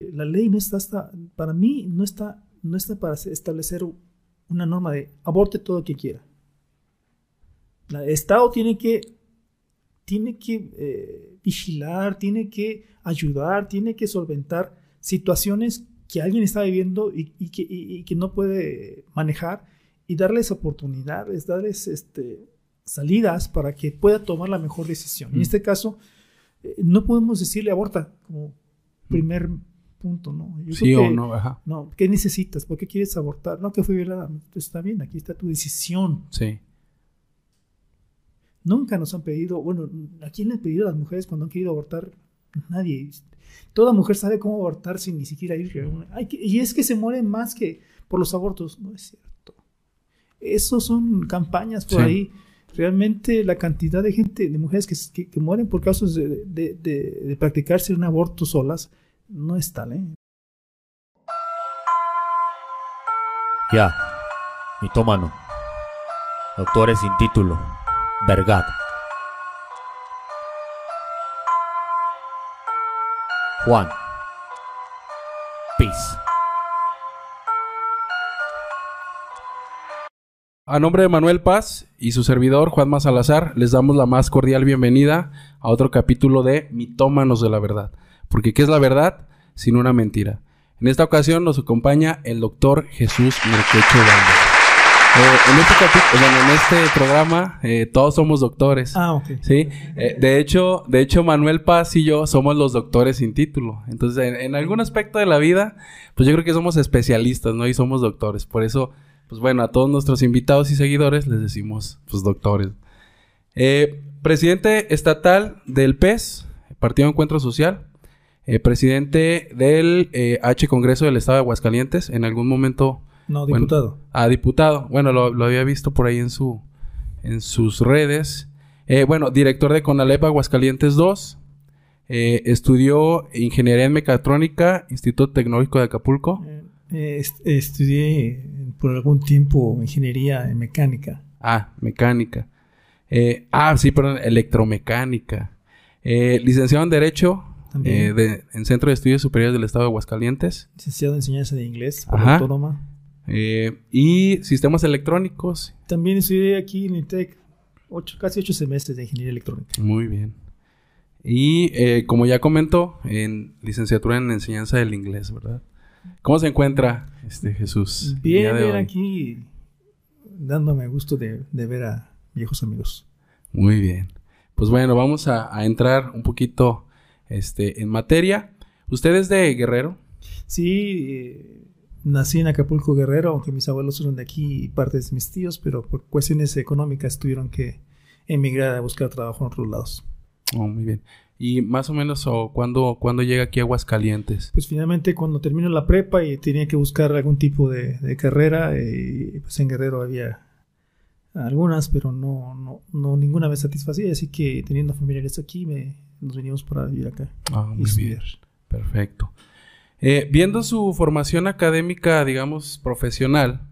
La ley no está, hasta, para mí, no está, no está para establecer una norma de aborte todo lo que quiera. El Estado tiene que, tiene que eh, vigilar, tiene que ayudar, tiene que solventar situaciones que alguien está viviendo y, que, que, no puede manejar y darles oportunidades, darles este, salidas para que pueda tomar la mejor decisión. En mm. este caso, eh, no podemos decirle aborta como primer punto, ¿no? sí o no, ajá. No, ¿qué necesitas? ¿Por qué quieres abortar? No, que fue violada. Está bien, aquí está tu decisión. Sí. Nunca nos han pedido, bueno, ¿a quién le han pedido a las mujeres cuando han querido abortar? Nadie. Toda mujer sabe cómo abortar sin ni siquiera ir. y es que se mueren más que por los abortos. No es cierto. Eso son campañas por ahí. Realmente la cantidad de gente, de mujeres que, que, mueren por casos de, de, de, practicarse un aborto solas, no es tal, ¿eh? Ya, mitómano. Doctores sin título. Vergat. Juan. Peace. A nombre de Manuel Paz y su servidor Juan Salazar, les damos la más cordial bienvenida a otro capítulo de Mitómanos de la Verdad. Porque ¿qué es la verdad? Sin una mentira. En esta ocasión nos acompaña el doctor Jesús Merquecho Valdez. Eh, en, este en este programa eh, todos somos doctores. Ah, ok. Sí. Eh, de hecho, de hecho Manuel Paz y yo somos los doctores sin título. Entonces, en, algún aspecto de la vida, pues yo creo que somos especialistas, ¿no? Y somos doctores. Por eso, pues bueno, a todos nuestros invitados y seguidores les decimos, pues doctores. presidente estatal del PES, Partido Encuentro Social. Presidente del H Congreso del Estado de Aguascalientes. En algún momento no, diputado. ah, diputado. Bueno, lo, había visto por ahí en su en sus redes. Eh, bueno, director de Conalep Aguascalientes 2. Eh, estudió Ingeniería en Mecatrónica, Instituto Tecnológico de Acapulco. Eh, estudié por algún tiempo Ingeniería en Mecánica. Ah, Mecánica. ah, sí, perdón, Electromecánica. licenciado en Derecho de, en Centro de Estudios Superiores del Estado de Aguascalientes. Licenciado en Enseñanza de Inglés por Autónoma. Eh, y sistemas electrónicos. También estudié aquí en INTEC ocho, casi ocho semestres de ingeniería electrónica. Muy bien. Y eh, como ya comentó, en licenciatura en enseñanza del inglés, ¿verdad? ¿Cómo se encuentra este Jesús? Bien, bien aquí dándome gusto de, ver a viejos amigos. Muy bien. Pues bueno, vamos a, a entrar un poquito este, en materia. ¿Usted es de Guerrero? Sí, eh, Nací en Acapulco Guerrero, aunque mis abuelos son de aquí y partes de mis tíos, pero por cuestiones económicas tuvieron que emigrar a buscar trabajo en otros lados. Oh, muy bien. ¿Y más o menos o cuándo, llega aquí a Aguascalientes? Pues finalmente cuando termino la prepa y tenía que buscar algún tipo de, carrera, y eh, pues en Guerrero había algunas, pero no, no, no ninguna me satisfacía, así que teniendo familiares aquí me, nos venimos para vivir acá. Ah, muy bien. Perfecto. Eh, viendo su formación académica, digamos, profesional,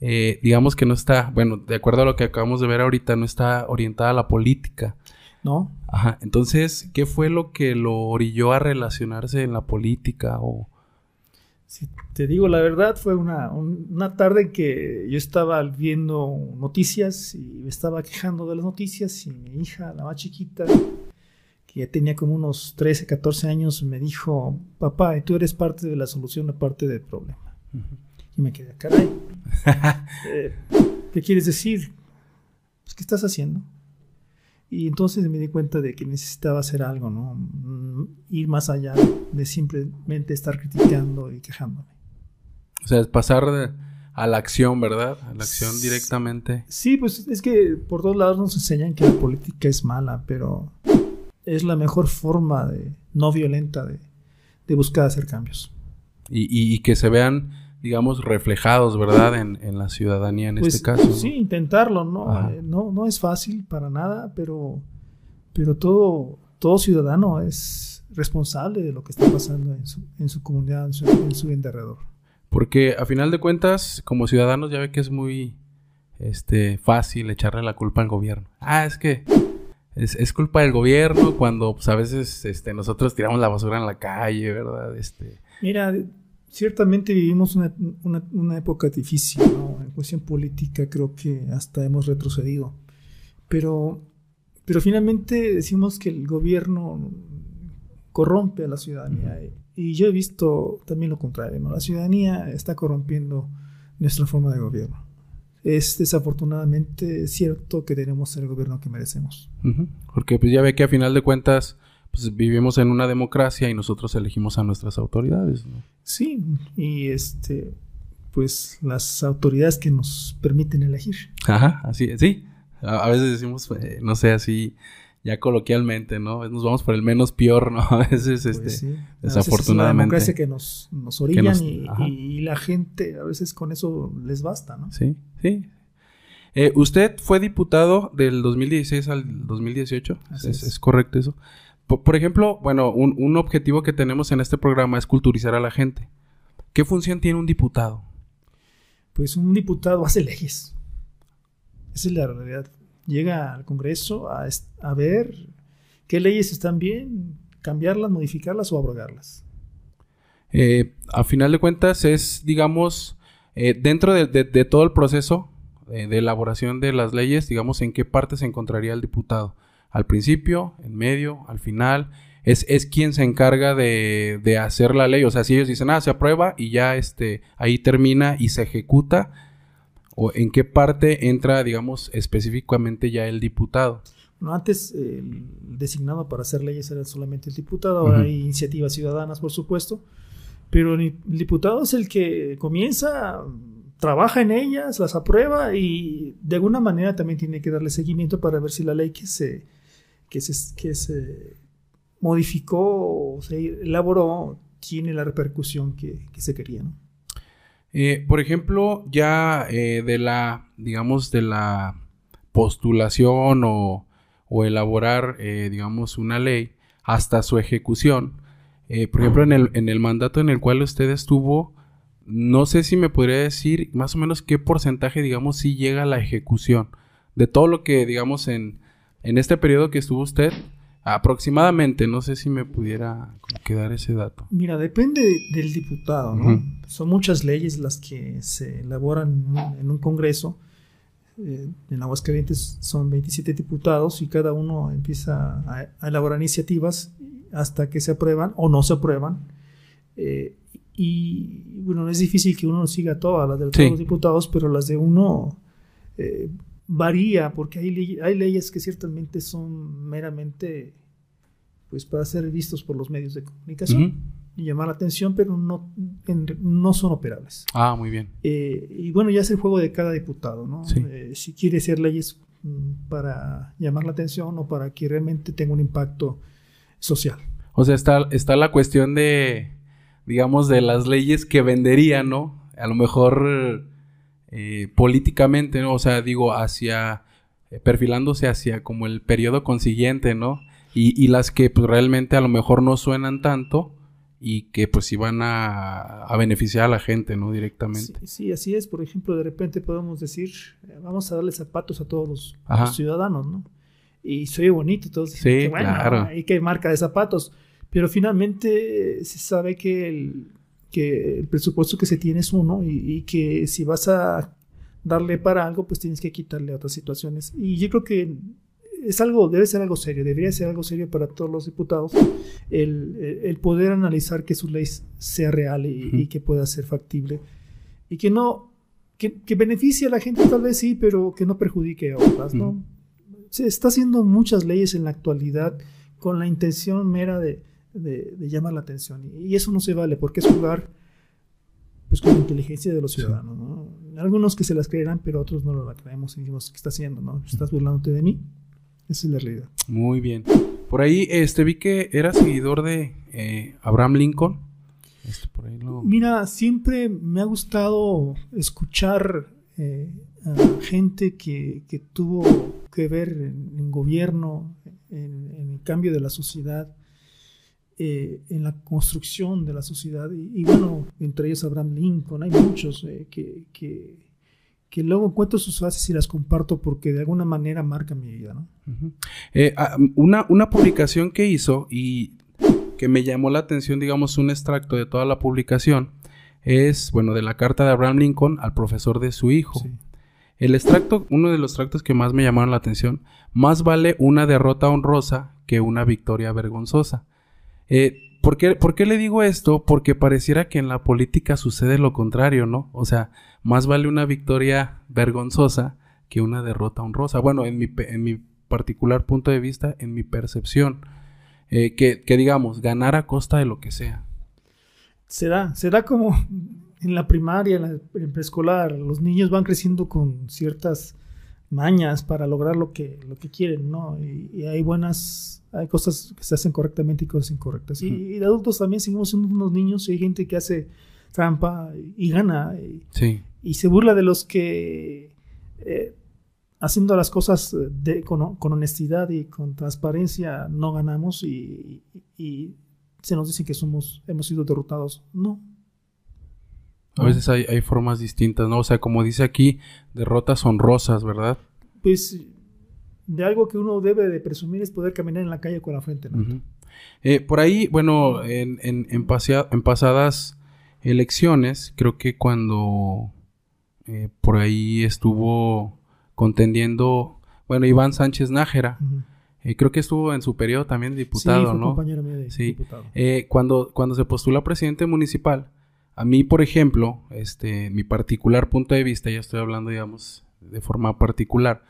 eh, digamos que no está, bueno, de acuerdo a lo que acabamos de ver ahorita, no está orientada a la política. ¿No? Ajá. Entonces, ¿qué fue lo que lo orilló a relacionarse en la política o...? Si te digo la verdad, fue una, una tarde en que yo estaba viendo noticias y me estaba quejando de las noticias y mi hija, la más chiquita, que tenía como unos 13, 14 años, me dijo, papá, tú eres parte de la solución, no parte del problema. Y me quedé, caray, eh, ¿qué quieres decir? Pues, ¿Qué estás haciendo? Y entonces me di cuenta de que necesitaba hacer algo, ¿no? Mm, ir más allá de simplemente estar criticando y quejándome. O sea, pasar a la acción, ¿verdad? A la acción directamente. Sí, pues es que por todos lados nos enseñan que la política es mala, pero es la mejor forma de, no violenta de, buscar hacer cambios. Y, que se vean, digamos, reflejados, ¿verdad? En, la ciudadanía en pues, este caso. Sí, intentarlo, ¿no? Eh, ¿no? No es fácil para nada, pero, pero todo, todo ciudadano es responsable de lo que está pasando en su, en su comunidad, en su, en su alrededor. Porque a final de cuentas, como ciudadanos ya ve que es muy este, fácil echarle la culpa al gobierno. Ah, es que es, culpa del gobierno cuando pues, a veces este, nosotros tiramos la basura en la calle, ¿verdad? Este, Mira, ciertamente vivimos una, una, una época difícil, ¿no? En cuestión política creo que hasta hemos retrocedido. Pero, pero finalmente decimos que el gobierno corrompe a la ciudadanía. Y yo he visto también lo contrario, ¿no? La ciudadanía está corrompiendo nuestra forma de gobierno. Es desafortunadamente cierto que tenemos el gobierno que merecemos. Porque pues ya ve que a final de cuentas pues vivimos en una democracia y nosotros elegimos a nuestras autoridades. ¿no? Sí, y este, pues las autoridades que nos permiten elegir. Ajá, así es, sí. A, a veces decimos, eh, no sé, así ya coloquialmente, ¿no? Nos vamos por el menos peor, ¿no? A veces, Pues este, sí. A veces Es desafortunadamente. una democracia que nos, nos orillan nos- y, la gente a veces con eso les basta, ¿no? Sí, sí. Eh, ¿Usted fue diputado del 2016 al 2018? Así ¿Es, es. es correcto eso? Por, por ejemplo, bueno, un, un objetivo que tenemos en este programa es culturizar a la gente. ¿Qué función tiene un diputado? Pues un diputado hace leyes. Esa es la realidad. Llega al Congreso a, est- a ver qué leyes están bien, cambiarlas, modificarlas o abrogarlas. Eh, a final de cuentas es, digamos, eh, dentro de, todo el proceso de elaboración de las leyes, digamos, en qué parte se encontraría el diputado. Al principio, en medio, al final. Es, es quien se encarga de, de hacer la ley. O sea, si ellos dicen, ah, se aprueba y ya este, ahí termina y se ejecuta. ¿O en qué parte entra, digamos, específicamente ya el diputado? Bueno, antes eh, el designado para hacer leyes era solamente el diputado, ahora hay iniciativas ciudadanas, por supuesto, pero el el diputado es el que comienza, trabaja en ellas, las aprueba y de alguna manera también tiene que darle seguimiento para ver si la ley que se, que se, que se modificó o se elaboró tiene la repercusión que, que se quería. ¿no? Eh, por ejemplo, ya eh, de la, digamos, de la postulación o, o elaborar, eh, digamos, una ley hasta su ejecución. eh, por ejemplo, en el, en el mandato en el cual usted estuvo, no sé si me podría decir más o menos qué porcentaje, digamos, si llega a la ejecución de todo lo que, digamos, en, en este periodo que estuvo usted, aproximadamente, no sé si me pudiera como que dar ese dato. Mira, depende de- del diputado, ¿no? Son muchas leyes las que se elaboran en un, en un congreso. Eh, en Aguascalientes son 27 diputados y cada uno empieza a, a elaborar iniciativas hasta que se aprueban o no se aprueban. Eh, y bueno, es difícil que uno siga todas las de todos Sí. los diputados, pero las de uno eh, varía porque hay, ley- hay leyes que ciertamente son meramente pues para ser vistos por los medios de comunicación llamar la atención, pero no, en- no son operables. Ah, muy bien. Eh, y bueno, ya es el juego de cada diputado, ¿no? Sí. Eh, si quiere hacer leyes mm, para llamar la atención o para que realmente tenga un impacto social. O sea, está, está la cuestión de, digamos, de las leyes que venderían, ¿no? A lo mejor eh, políticamente, ¿no? O sea, digo, hacia, perfilándose hacia como el periodo consiguiente, ¿no? Y, y las que pues realmente a lo mejor no suenan tanto y que pues iban a, a beneficiar a la gente, ¿no? Directamente. sí, así es. Por ejemplo, de repente podemos decir, eh, vamos a darle zapatos a todos los, ciudadanos, ¿no? Y soy bonito, todos dicen, Sí, "Qué bueno, claro. hay que marca de zapatos. Pero finalmente eh, se sabe que el, que el presupuesto que se tiene es uno y, y que si vas a darle para algo, pues tienes que quitarle a otras situaciones. Y yo creo que es algo, debe ser algo serio, debería ser algo serio para todos los diputados el, el- el poder analizar que su ley sea real y, Ujú. y que pueda ser factible y que no, que, que beneficie a la gente tal vez sí, pero que no perjudique a otras, ¿no? Ujú. Se está haciendo muchas leyes en la actualidad con la intención mera de, de- de llamar la atención y eso no se vale porque es jugar pues con la inteligencia de los ciudadanos, ¿no? Algunos que se las creerán, pero otros no la creemos y decimos, ¿qué estás haciendo, no? ¿Estás burlándote de mí? Esa es la realidad. Muy bien. Por ahí, este, vi que era seguidor de eh, Abraham Lincoln. Este, por ahí lo... Mira, siempre me ha gustado escuchar eh, a gente que, que tuvo que ver en, en gobierno, en, en el cambio de la sociedad, eh, en la construcción de la sociedad. Y, y bueno, entre ellos Abraham Lincoln, hay muchos que, que, que luego encuentro sus frases y las comparto porque de alguna manera marcan mi vida, ¿no? Eh, ah, una, una publicación que hizo y que me llamó la atención, digamos, un extracto de toda la publicación, es, bueno, de la carta de Abraham Lincoln al profesor de su hijo. El extracto, uno de los extractos que más me llamaron la atención, más vale una derrota honrosa que una victoria vergonzosa. Eh, ¿por, qué, ¿Por qué le digo esto? Porque pareciera que en la política sucede lo contrario, ¿no? O sea, más vale una victoria vergonzosa que una derrota honrosa. Bueno, en mi, en mi particular punto de vista, en mi percepción, eh, que, que digamos, ganar a costa de lo que sea. Será, será como en la primaria, en, la, preescolar, los niños van creciendo con ciertas mañas para lograr lo que, lo que quieren, ¿no? Y, hay buenas, hay cosas que se hacen correctamente y cosas incorrectas. Y, de adultos también seguimos siendo unos niños y hay gente que hace trampa y, gana. Y, se burla de los que eh, haciendo las cosas de, con, con, honestidad y con transparencia no ganamos y, se nos dice que somos, hemos sido derrotados. No, a veces hay, hay, formas distintas, ¿no? O sea, como dice aquí, derrotas honrosas, ¿verdad? Pues de algo que uno debe de presumir es poder caminar en la calle con la frente, ¿no? Eh, por ahí, bueno, en, en, en, pasadas elecciones, creo que cuando eh, por ahí estuvo contendiendo, bueno, Iván Sánchez Nájera, eh, creo que estuvo en su periodo también diputado, sí, ¿no? Compañero mío de sí. Diputado. cuando, cuando se postula presidente municipal, a mí, por ejemplo, este, mi particular punto de vista, ya estoy hablando, digamos, de forma particular,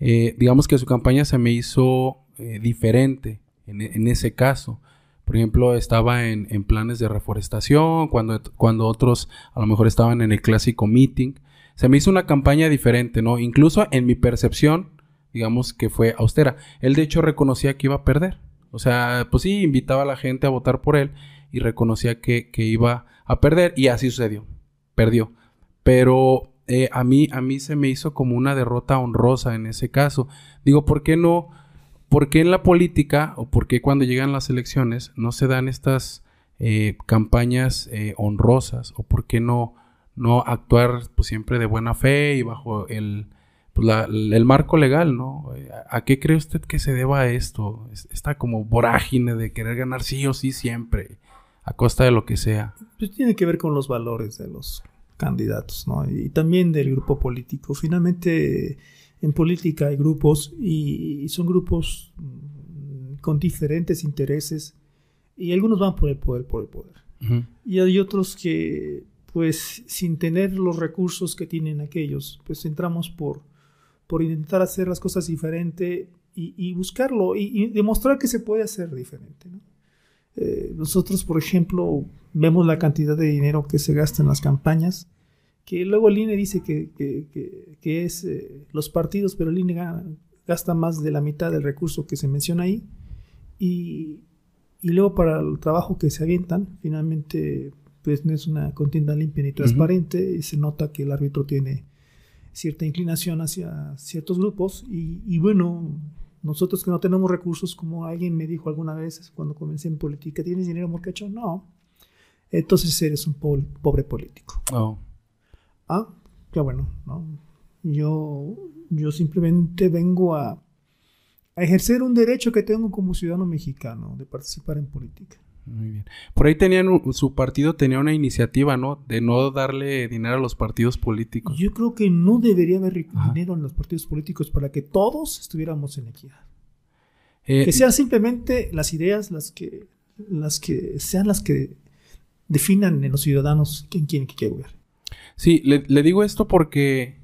eh, digamos que su campaña se me hizo eh, diferente en, ese caso. Por ejemplo, estaba en, planes de reforestación, cuando, cuando otros a lo mejor estaban en el clásico meeting. Se me hizo una campaña diferente, ¿no? Incluso en mi percepción, digamos que fue austera. Él de hecho reconocía que iba a perder. O sea, pues sí, invitaba a la gente a votar por él y reconocía que, que iba a perder y así sucedió. Perdió. Pero eh, a, mí, a mí se me hizo como una derrota honrosa en ese caso. Digo, ¿por qué no? ¿Por qué en la política o por qué cuando llegan las elecciones no se dan estas eh, campañas eh, honrosas? ¿O por qué no, no actuar pues, siempre de buena fe y bajo el, pues, el marco legal, ¿no? ¿A qué cree usted que se deba esto? Esta como vorágine de querer ganar sí o sí siempre a costa de lo que sea. Pues tiene que ver con los valores de los candidatos, ¿no? Y también del grupo político. Finalmente, en política hay grupos y son grupos mm, con diferentes intereses y algunos van por el poder, por el poder. Y hay otros que, pues, sin tener los recursos que tienen aquellos, pues entramos por, por intentar hacer las cosas diferente y, buscarlo y, y, demostrar que se puede hacer diferente, ¿no? Eh, nosotros, por ejemplo, vemos la cantidad de dinero que se gasta en las campañas, que luego el INE dice que, que, es eh, los partidos, pero el INE gasta más de la mitad del recurso que se menciona ahí. Y, y luego para el trabajo que se avientan, finalmente pues no es una contienda limpia ni transparente y se nota que el árbitro tiene cierta inclinación hacia ciertos grupos y, y bueno, nosotros que no tenemos recursos, como alguien me dijo alguna vez cuando comencé en política, ¿tienes dinero, morcacho? No. Entonces eres un pobre, político. Oh. Ah, qué bueno, ¿no? Yo, yo simplemente vengo a, a ejercer un derecho que tengo como ciudadano mexicano de participar en política. Muy bien. Por ahí tenían su partido tenía una iniciativa, ¿no? De no darle dinero a los partidos políticos. Yo creo que no debería haber dinero en los partidos políticos para que todos estuviéramos en equidad. Eh, que sean simplemente las ideas las que, las que sean las que definan en los ciudadanos quién quiere que quiere Sí, le, le digo esto porque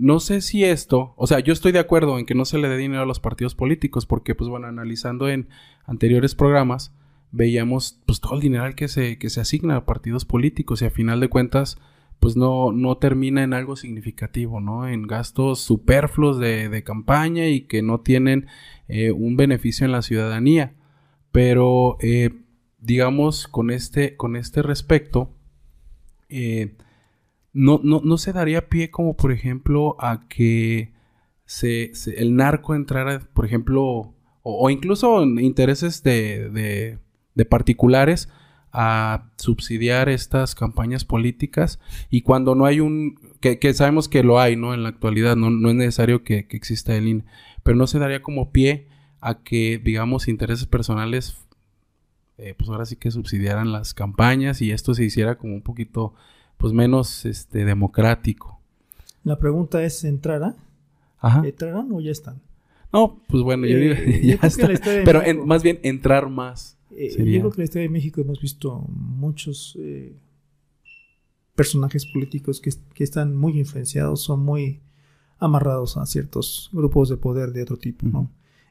no sé si esto, o sea, yo estoy de acuerdo en que no se le dé dinero a los partidos políticos, porque, pues bueno, analizando en anteriores programas, veíamos pues todo el dinero que se, que se asigna a partidos políticos y a final de cuentas pues no, no termina en algo significativo, ¿no? En gastos superfluos de, de campaña y que no tienen eh, un beneficio en la ciudadanía. Pero, eh, digamos, con este, con este respecto, eh, no, no, no, se daría pie como, por ejemplo, a que se, el narco entrara, por ejemplo, o, o incluso intereses de particulares a subsidiar estas campañas políticas y cuando no hay un que, sabemos que lo hay no en la actualidad no, no es necesario que, exista el INE pero no se daría como pie a que digamos intereses personales eh, pues ahora sí que subsidiaran las campañas y esto se hiciera como un poquito, pues menos este, democrático. La pregunta es, ¿entrará? Ajá. ¿Entrarán o ya están? No, pues bueno, yo Eh, digo, ya que está. de Pero en- más bien entrar más. Eh, Yo creo que en la historia de México hemos visto muchos eh, personajes políticos que, que están muy influenciados, son muy amarrados a ciertos grupos de poder de otro tipo.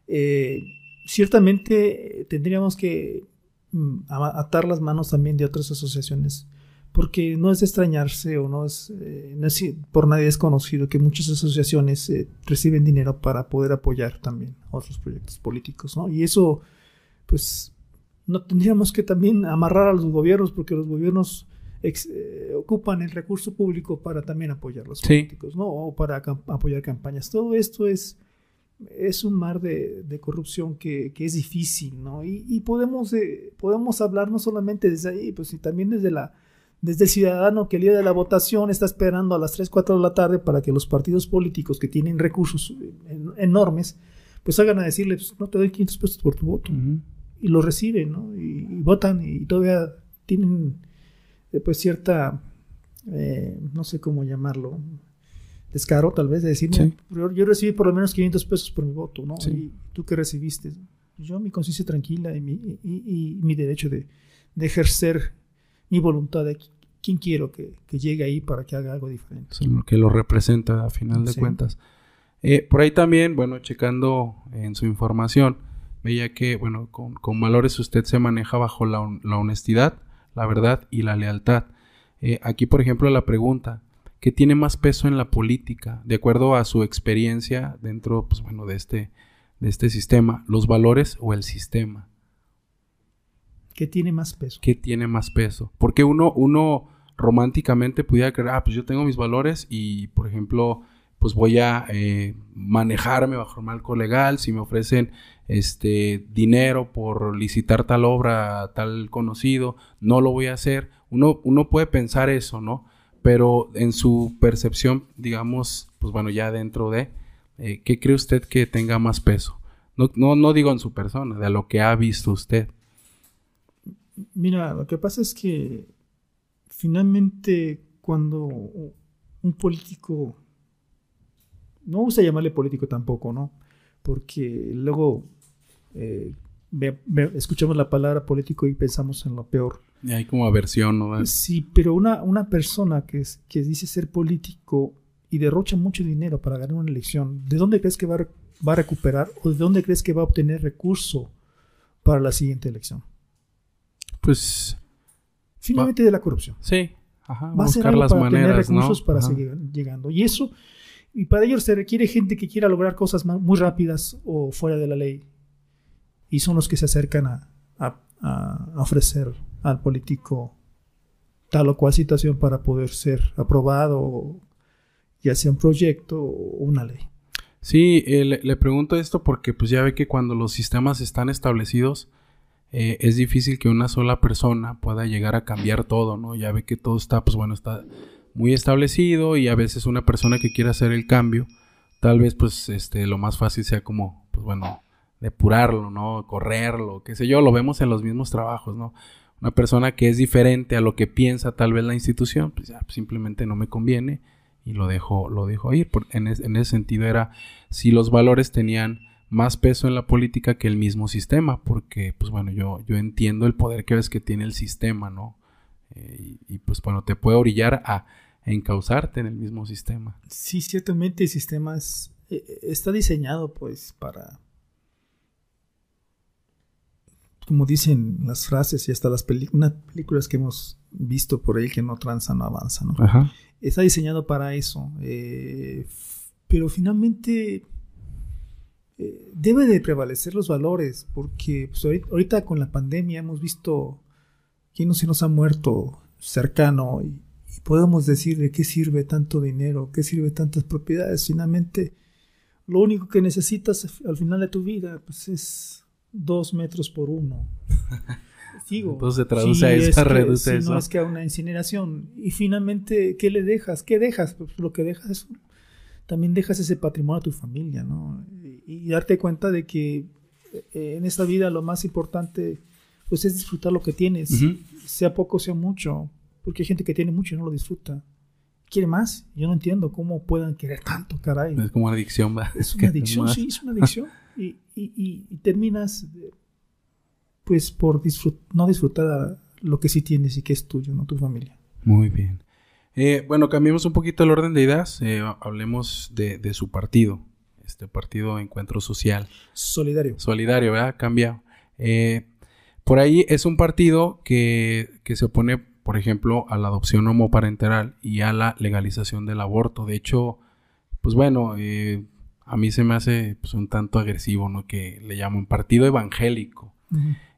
Eh, ciertamente eh, tendríamos que mm, atar las manos también de otras asociaciones, porque no es de extrañarse o no es, no es por nadie desconocido que muchas asociaciones reciben dinero para poder apoyar también otros proyectos políticos, ¿no? Y eso, pues, no tendríamos que también amarrar a los gobiernos, porque los gobiernos ex- eh, ocupan el recurso público para también apoyar a los Sí. políticos, ¿no? O para apoyar campañas. Todo esto es es un mar de, de corrupción que, que es difícil, ¿no? Y, y podemos, eh, podemos hablar no solamente desde ahí, pues y también desde, la, desde el ciudadano que el día de la votación está esperando a las 3, 4 de la tarde para que los partidos políticos que tienen recursos en- enormes, pues hagan a decirle, pues, no te doy 500 pesos por tu voto. Y lo reciben, ¿no? Y, y votan y todavía tienen, eh, pues, cierta, eh, no sé cómo llamarlo, descaro tal vez de decir, Sí. yo, yo recibí por lo menos 500 pesos por mi voto, ¿no? Sí. Y tú qué recibiste. Yo mi conciencia tranquila y mi, y, y- y mi derecho de, de ejercer mi voluntad de qui- quién quiero que, que llegue ahí para que haga algo diferente. Eso es lo que lo representa a final de cuentas. Eh, por ahí también, bueno, checando en su información, veía que, bueno, con, con valores usted se maneja bajo la, la honestidad, la verdad y la lealtad. Eh, aquí, por ejemplo, la pregunta, ¿qué tiene más peso en la política? De acuerdo a su experiencia dentro, pues bueno, de este, de este sistema, ¿los valores o el sistema? ¿Qué tiene más peso? ¿Qué tiene más peso? Porque uno, uno románticamente pudiera creer, ah, pues yo tengo mis valores y, por ejemplo, pues voy a eh, manejarme bajo el marco legal. Si me ofrecen este dinero por licitar tal obra tal conocido, no lo voy a hacer. Uno, uno puede pensar eso, ¿no? Pero en su percepción, digamos, pues bueno, ya dentro de, eh, ¿qué cree usted que tenga más peso? No, no, no digo en su persona, de lo que ha visto usted. Mira, lo que pasa es que finalmente cuando un político, no gusta llamarle político tampoco, ¿no? Porque luego eh, escuchamos la palabra político y pensamos en lo peor. Y hay como aversión, ¿no? Sí, pero una, una persona que, es- que dice ser político y derrocha mucho dinero para ganar una elección, ¿de dónde crees que va a, va a recuperar o de dónde crees que va a obtener recurso para la siguiente elección? Pues Finalmente de la corrupción. sí, ajá, va a ser algo las para tener maneras, recursos ¿no? para Ajá. seguir llegando. Y eso, y para ello se requiere gente que quiera lograr cosas muy rápidas o fuera de la ley. Y son los que se acercan a ofrecer al político tal o cual situación para poder ser aprobado, ya sea un proyecto o una ley. Sí, eh, le, le pregunto esto porque pues ya ve que cuando los sistemas están establecidos eh, es difícil que una sola persona pueda llegar a cambiar todo, ¿no? Ya ve que todo está, pues bueno, está muy establecido y a veces una persona que quiera hacer el cambio, tal vez pues este lo más fácil sea como, pues bueno, depurarlo, ¿no? Correrlo, qué sé yo, lo vemos en los mismos trabajos, ¿no? Una persona que es diferente a lo que piensa tal vez la institución, pues ya simplemente no me conviene y lo dejo, lo dejo ir. En, en ese sentido era si los valores tenían más peso en la política que el mismo sistema, porque pues bueno, yo, yo entiendo el poder que ves que tiene el sistema, ¿no? Eh, y, y, pues bueno, te puede orillar a encauzarte en el mismo sistema. Sí, ciertamente el sistema es- eh, está diseñado pues para, como dicen las frases y hasta las películas que hemos visto por ahí que no tranza, no avanza, ¿no? Ajá. Está diseñado para eso. eh, pero finalmente eh, debe de prevalecer los valores, porque pues, ahorita, ahorita con la pandemia hemos visto quién no se nos ha muerto cercano y, y podemos decir de qué sirve tanto dinero, qué sirve tantas propiedades. Finalmente, lo único que necesitas al final de tu vida pues, es dos metros por uno. Digo, Entonces se traduce a es eso, que- reduce si eso. No es que a una incineración. Y finalmente, ¿qué le dejas? ¿Qué dejas? Pues lo que dejas es también dejas ese patrimonio a tu familia, ¿no? Y, y darte cuenta de que eh, en esta vida lo más importante pues es disfrutar lo que tienes, sea poco, sea mucho, porque hay gente que tiene mucho y no lo disfruta. Quiere más. Yo no entiendo cómo puedan querer tanto, caray. Es como una adicción, ¿va? Es una adicción, sí, es una adicción. Y, y- y- y terminas, pues, por disfrut- no disfrutar lo que sí tienes y que es tuyo, no tu familia. Muy bien. Eh, bueno, cambiemos un poquito el orden de ideas. eh, hablemos de, de su partido. Este partido Encuentro Social. Solidario. Solidario, ¿verdad? Cambia. Eh, por ahí es un partido que, que se opone, por ejemplo, a la adopción homoparental y a la legalización del aborto. De hecho, pues bueno, eh, a mí se me hace pues, un tanto agresivo, ¿no? Que le llaman partido evangélico.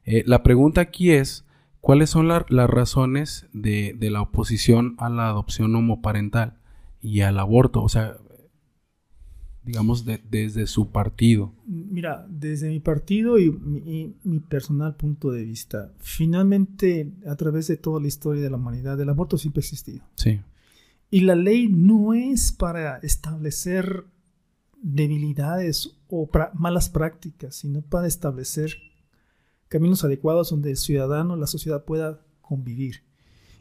Eh, la pregunta aquí es, ¿cuáles son la- las razones de, de la oposición a la adopción homoparental y al aborto? O sea, digamos, de- desde su partido. Mira, desde mi partido y mi, personal punto de vista, finalmente, a través de toda la historia de la humanidad, el aborto siempre ha existido. Sí. Y la ley no es para establecer debilidades o malas prácticas, sino para establecer caminos adecuados donde el ciudadano, la sociedad pueda convivir.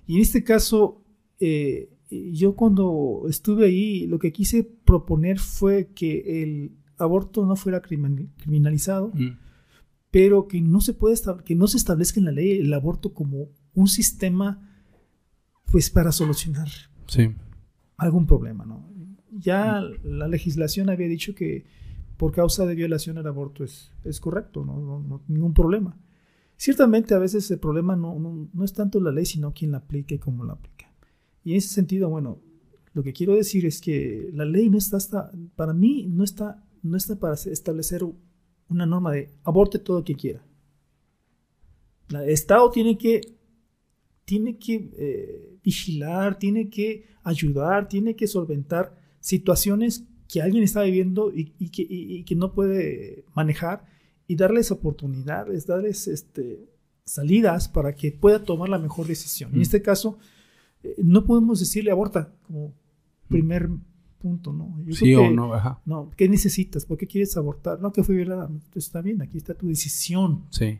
Y en este caso, eh, yo cuando estuve ahí, lo que quise proponer fue que el aborto no fuera crimin- criminalizado, Mm. pero que no se puede que no se establezca en la ley el aborto como un sistema pues para solucionar Sí. algún problema, ¿no? Ya la legislación había dicho que por causa de violación el aborto es, es correcto, ¿no? No- no- ningún problema. Ciertamente a veces el problema no, no, no es tanto la ley, sino quién la aplica y cómo la aplica. Y en ese sentido, bueno, lo que quiero decir es que la ley no está, hasta, para mí, no está, no está para establecer una norma de aborte todo el que quiera. El Estado tiene que tiene que eh, vigilar, tiene que ayudar, tiene que solventar situaciones que alguien está viviendo y, y que, y- y que no puede manejar y darles oportunidades, darles este, salidas para que pueda tomar la mejor decisión. En Mm. este caso, eh, no podemos decirle aborta como primer punto, ¿no? Yo Sí creo o no, ajá. No, ¿qué necesitas? ¿Por qué quieres abortar? No, que fue violada. Está bien, aquí está tu decisión. Sí.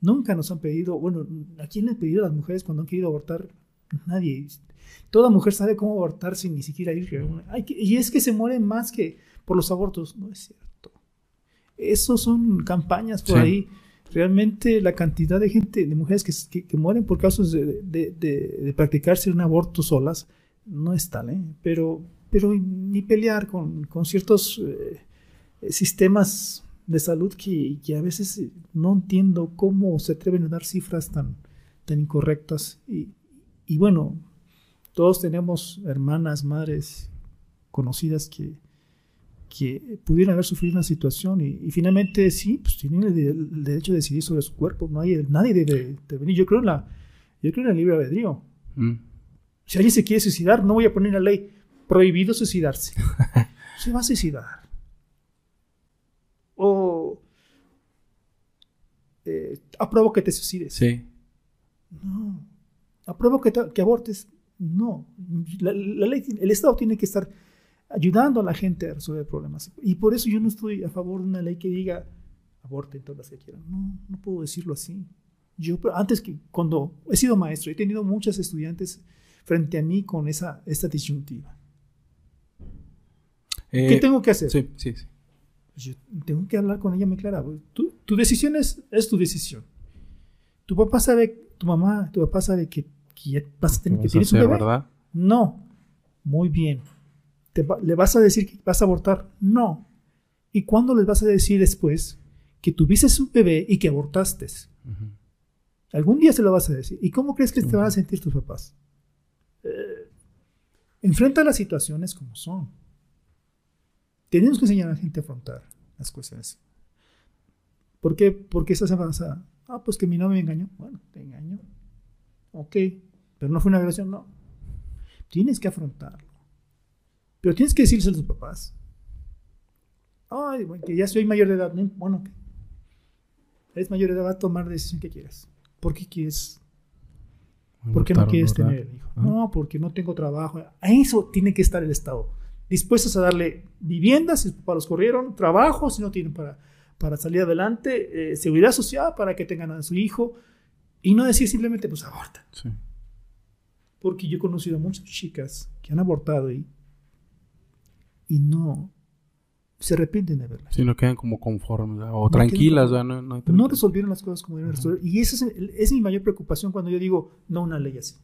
Nunca nos han pedido, bueno, ¿a quién le han pedido a las mujeres cuando han querido abortar? Nadie. Toda mujer sabe cómo abortar sin ni siquiera ir. a una- Ay, que- y es que se mueren más que por los abortos. No es cierto. Esos son campañas por Sí. ahí. Realmente la cantidad de gente, de mujeres que, que- mueren por casos de, de- de- practicarse un aborto solas, no es tal, ¿eh? Pero, pero ni pelear con, con ciertos eh, sistemas de salud que, que a veces eh, no entiendo cómo se atreven a dar cifras tan, tan incorrectas. Y, y bueno, todos tenemos hermanas, madres, conocidas que, que pudieran haber sufrido una situación y, y finalmente sí, pues tienen el, de- el derecho de decidir sobre su cuerpo. No hay, nadie debe intervenir. Yo creo en la, yo creo en el libre albedrío. Mm. Si alguien se quiere suicidar, no voy a poner la ley prohibido suicidarse. se va a suicidar. O eh, apruebo que te suicides. Sí. No. Apruebo que, te- que abortes. No. La, la ley, el Estado tiene que estar ayudando a la gente a resolver problemas. Y por eso yo no estoy a favor de una ley que diga aborten todas las que quieran. No, no puedo decirlo así. Yo pero antes que cuando he sido maestro, he tenido muchas estudiantes frente a mí con esa esta disyuntiva. ¿Qué Eh, tengo que hacer? Sí, sí, sí. Pues yo tengo que hablar con ella muy clara. güey. Tu, tu decisión es, es tu decisión. Tu papá sabe, tu mamá, tu papá sabe que, que ya vas a tener que tienes un bebé. ¿verdad? No. Muy bien. ¿Te va- ¿Le vas a decir que vas a abortar? No. ¿Y cuándo les vas a decir después que tuviste un bebé y que abortaste? Algún día se lo vas a decir. ¿Y cómo crees que te van a sentir tus papás? Eh, enfrenta las situaciones como son. Tenemos que enseñar a la gente a afrontar las cuestiones. ¿Por qué? Porque estás embarazada. Ah, pues que mi novio me engañó. Bueno, te engañó. Ok. Pero no fue una violación, no. Tienes que afrontarlo. Pero tienes que decirles a tus papás. Ay, bueno, que ya soy mayor de edad. No, bueno, que eres mayor de edad, va a tomar la decisión que quieras. ¿Por qué quieres? ¿Por qué no quieres ¿verdad? tener el hijo? Ah. No, porque no tengo trabajo. A eso tiene que estar el Estado. Dispuestos a darle viviendas si sus papás los corrieron, trabajo si no tienen para, para salir adelante, eh, seguridad social para que tengan a su hijo y no decir simplemente, pues aborta. Sí. Porque yo he conocido a muchas chicas que han abortado y, y no se arrepienten de verlas. Sí, no quedan como conformes o No tranquilas. quedan. No, no No resolvieron las cosas como deben resolver. Y esa es, es mi mayor preocupación cuando yo digo, no una ley así.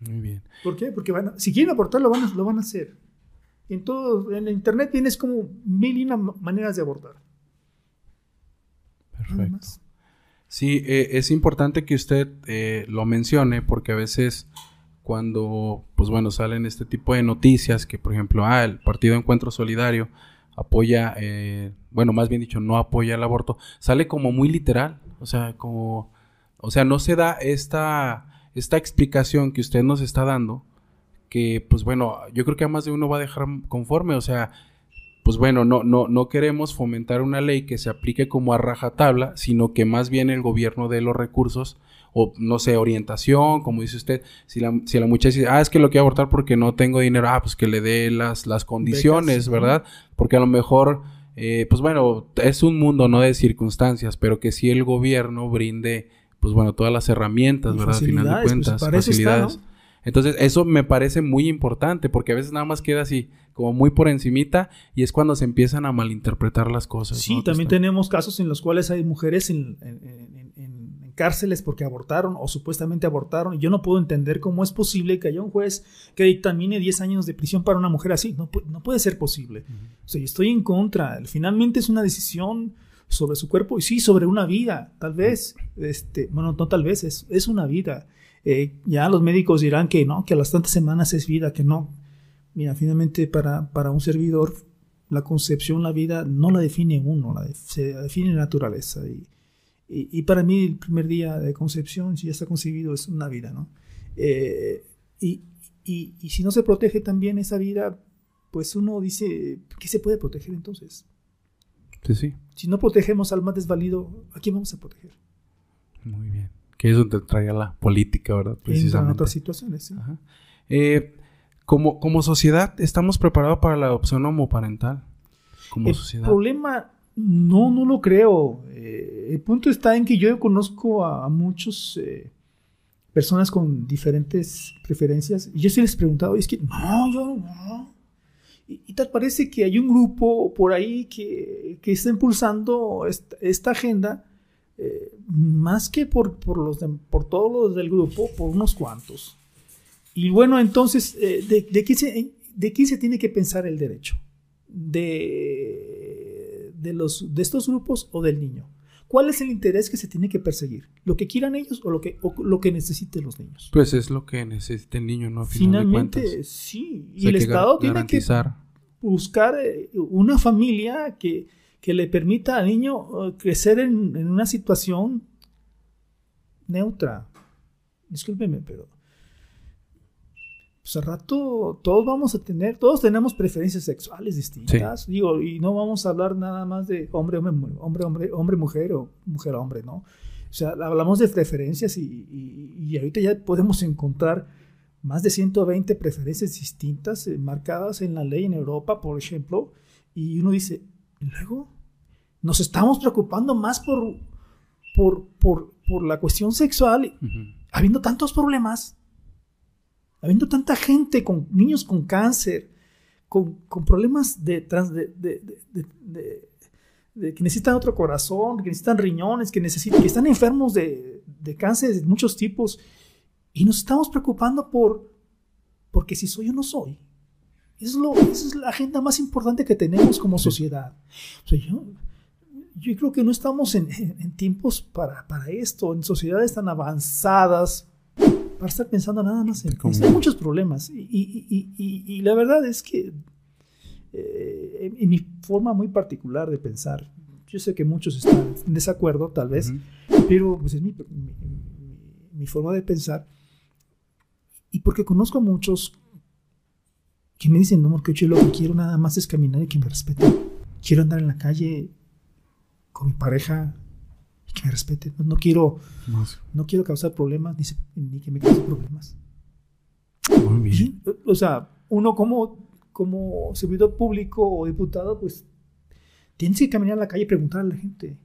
Muy bien. ¿Por qué? Porque van a- si quieren abortar, lo van a, lo van a hacer. En todo, en internet tienes como mil y una ma- maneras de abortar. Perfecto. Sí, eh, es importante que usted eh, lo mencione porque a veces cuando, pues bueno, salen este tipo de noticias que, por ejemplo, ah, el Partido Encuentro Solidario apoya, eh, bueno, más bien dicho, no apoya el aborto, sale como muy literal, o sea, como, o sea, no se da esta, esta explicación que usted nos está dando, que, pues bueno, yo creo que a más de uno va a dejar conforme, o sea, pues bueno, no, no, no queremos fomentar una ley que se aplique como a rajatabla, sino que más bien el gobierno dé los recursos o no sé, orientación, como dice usted, si la, si la muchacha dice, ah, es que lo quiero abortar porque no tengo dinero, ah, pues que le dé las, las condiciones, Becas, ¿verdad? Porque a lo mejor, eh, pues bueno, es un mundo, no de circunstancias, pero que si el gobierno brinde, pues bueno, todas las herramientas, ¿verdad? Al final de pues, cuentas, está, facilidades. ¿no? Entonces, eso me parece muy importante porque a veces nada más queda así, como muy por encimita, y es cuando se empiezan a malinterpretar las cosas. Sí, también tenemos casos en los cuales hay mujeres en, en- en- en- cárceles porque abortaron o supuestamente abortaron. Y yo no puedo entender cómo es posible que haya un juez que dictamine 10 años de prisión para una mujer así. No, no puede ser posible. O sea, yo estoy en contra. Finalmente es una decisión sobre su cuerpo y sí, sobre una vida, tal vez. Este, bueno, no tal vez, es, es una vida. Eh, ya los médicos dirán que no, que a las tantas semanas es vida, que no. Mira, finalmente para, para un servidor la concepción, la vida, no la define uno, la de- se define la naturaleza. Y, y, y para mí el primer día de concepción, si ya está concebido, es una vida, ¿no? Eh, y, y- y si no se protege también esa vida, pues uno dice, ¿qué se puede proteger entonces? Sí, sí. Si no protegemos al más desvalido, ¿a quién vamos a proteger? Muy bien. Que es donde traía la política, ¿verdad? En Precisamente. otras situaciones. ¿sí? Ajá. Eh, como, como sociedad, ¿estamos preparados para la adopción homoparental? Como El sociedad. problema, no, no lo creo. Eh, el punto está en que yo conozco a, a muchos eh, personas con diferentes preferencias y yo sí les y es que no, yo no. Y, y tal parece que hay un grupo por ahí que, que está impulsando esta, agenda, eh, más que por, por, los de- por todos los del grupo, por unos cuantos. Y bueno, entonces, eh, ¿de, de qué se, ¿de quién se tiene que pensar el derecho? ¿De, de, los, ¿De estos grupos o del niño? ¿Cuál es el interés que se tiene que perseguir? ¿Lo que quieran ellos o lo que, o lo que necesiten los niños? Pues es lo que necesita el niño, ¿no? A de Finalmente, sí. O Y sea, el Estado tiene que buscar eh, una familia que, que le permita al niño eh, crecer en, en una situación neutra. Discúlpeme, pero pues al rato todos vamos a tener, todos tenemos preferencias sexuales distintas, digo, y no vamos a hablar nada más de hombre, hombre, hombre, hombre, hombre, mujer o mujer, hombre, ¿no? O sea, hablamos de preferencias y, y- y ahorita ya podemos encontrar más de 120 preferencias distintas eh, marcadas en la ley en Europa, por ejemplo, y uno dice, ¿y luego? Nos estamos preocupando más por, por, por, por la cuestión sexual, habiendo tantos problemas, habiendo tanta gente con niños con cáncer, con, con problemas de, trans- de, de- de- que necesitan otro corazón, que necesitan riñones, que, necesitan, que están enfermos de, de cáncer de muchos tipos, y nos estamos preocupando por, porque si soy o no soy. Es lo, esa es la agenda más importante que tenemos como sociedad. O sea, yo, yo creo que no estamos en, en- en tiempos para, para esto, en sociedades tan avanzadas, para estar pensando nada más en. Hay muchos problemas. Y, y- y- y- la verdad es que, eh, en, en mi forma muy particular de pensar, yo sé que muchos están en desacuerdo, tal vez, Ujú. pero pues, es mi- mi- mi forma de pensar. Y porque conozco a muchos que me dicen, no, porque yo lo que quiero nada más es caminar y que me respeten. Quiero andar en la calle con mi pareja y que me respeten. No, no quiero, No quiero causar problemas ni, se- ni que me cause problemas. Muy bien. O sea, uno como, como servidor público o diputado, pues Tienes que caminar a la calle y preguntar a la gente.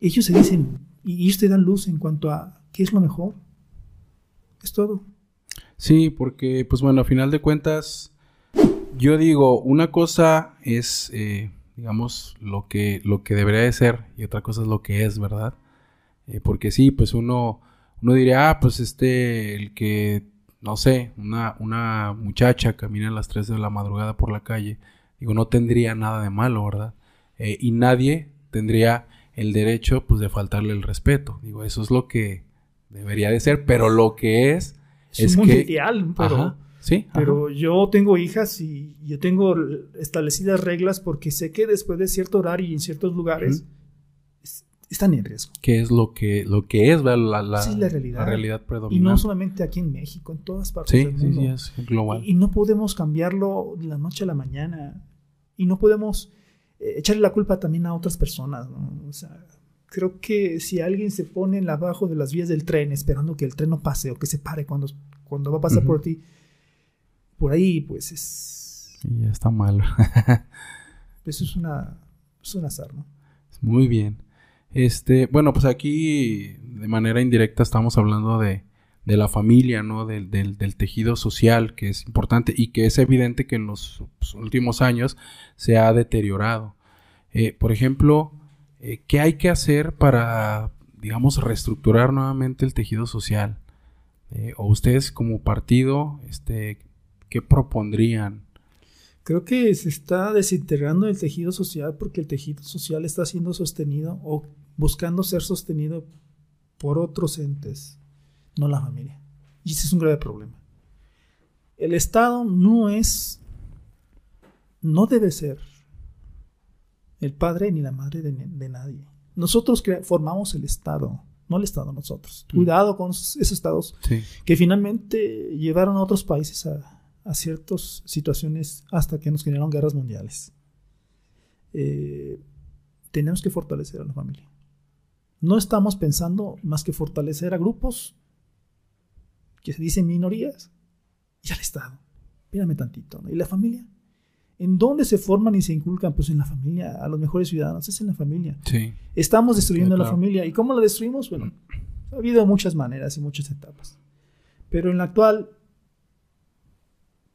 Ellos se dicen, y ellos te dan luz en cuanto a qué es lo mejor. Es todo. Sí, porque, pues bueno, a final de cuentas, yo digo, una cosa es, eh, digamos, lo que, lo que debería de ser y otra cosa es lo que es, ¿verdad? Eh, porque sí, pues uno, uno diría, ah, pues este, el que, no sé, una, una muchacha camina a las 3 de la madrugada por la calle, digo, no tendría nada de malo, ¿verdad? Eh, y nadie tendría el derecho pues de faltarle el respeto. Digo, eso es lo que debería de ser, pero lo que es es, muy ideal, pero, sí, pero yo tengo hijas y yo tengo establecidas reglas porque sé que después de cierto horario y en ciertos lugares están en riesgo. ¿Qué es lo que, lo que es la, la, sí, la realidad. la realidad predominante? Y no solamente aquí en México, en todas partes del mundo. Sí, sí, es global. Y, y, no podemos cambiarlo de la noche a la mañana. Y no podemos eh, echarle la culpa también a otras personas. ¿no? O sea, creo que si alguien se pone en abajo de las vías del tren esperando que el tren no pase o que se pare cuando, cuando va a pasar uh -huh. por ti, por ahí pues es... Sí, ya está mal. Eso es, una, es un azar, ¿no? Muy bien. Este, bueno, pues aquí de manera indirecta estamos hablando de, de la familia, ¿no? Del, del, del, tejido social, que es importante y que es evidente que en los últimos años se ha deteriorado. Eh, por ejemplo, eh, ¿qué hay que hacer para, digamos, reestructurar nuevamente el tejido social? Eh, o ustedes como partido, este, ¿qué propondrían? Creo que se está desintegrando el tejido social porque el tejido social está siendo sostenido o buscando ser sostenido por otros entes no la familia. Y ese es un grave problema. El Estado no es, no debe ser el padre ni la madre de, de nadie. Nosotros formamos el Estado, no el Estado nosotros. Mm. Cuidado con esos, esos estados sí. que finalmente llevaron a otros países a, a ciertas situaciones hasta que nos generaron guerras mundiales. Eh, tenemos que fortalecer a la familia. No estamos pensando más que fortalecer a grupos que se dicen minorías, y al Estado. Mírame tantito, ¿no? ¿Y la familia? ¿En dónde se forman y se inculcan? Pues en la familia, a los mejores ciudadanos, es en la familia. Sí. Estamos destruyendo sí, claro. la familia. ¿Y cómo la destruimos? Bueno, ha habido muchas maneras y muchas etapas. Pero en la actual,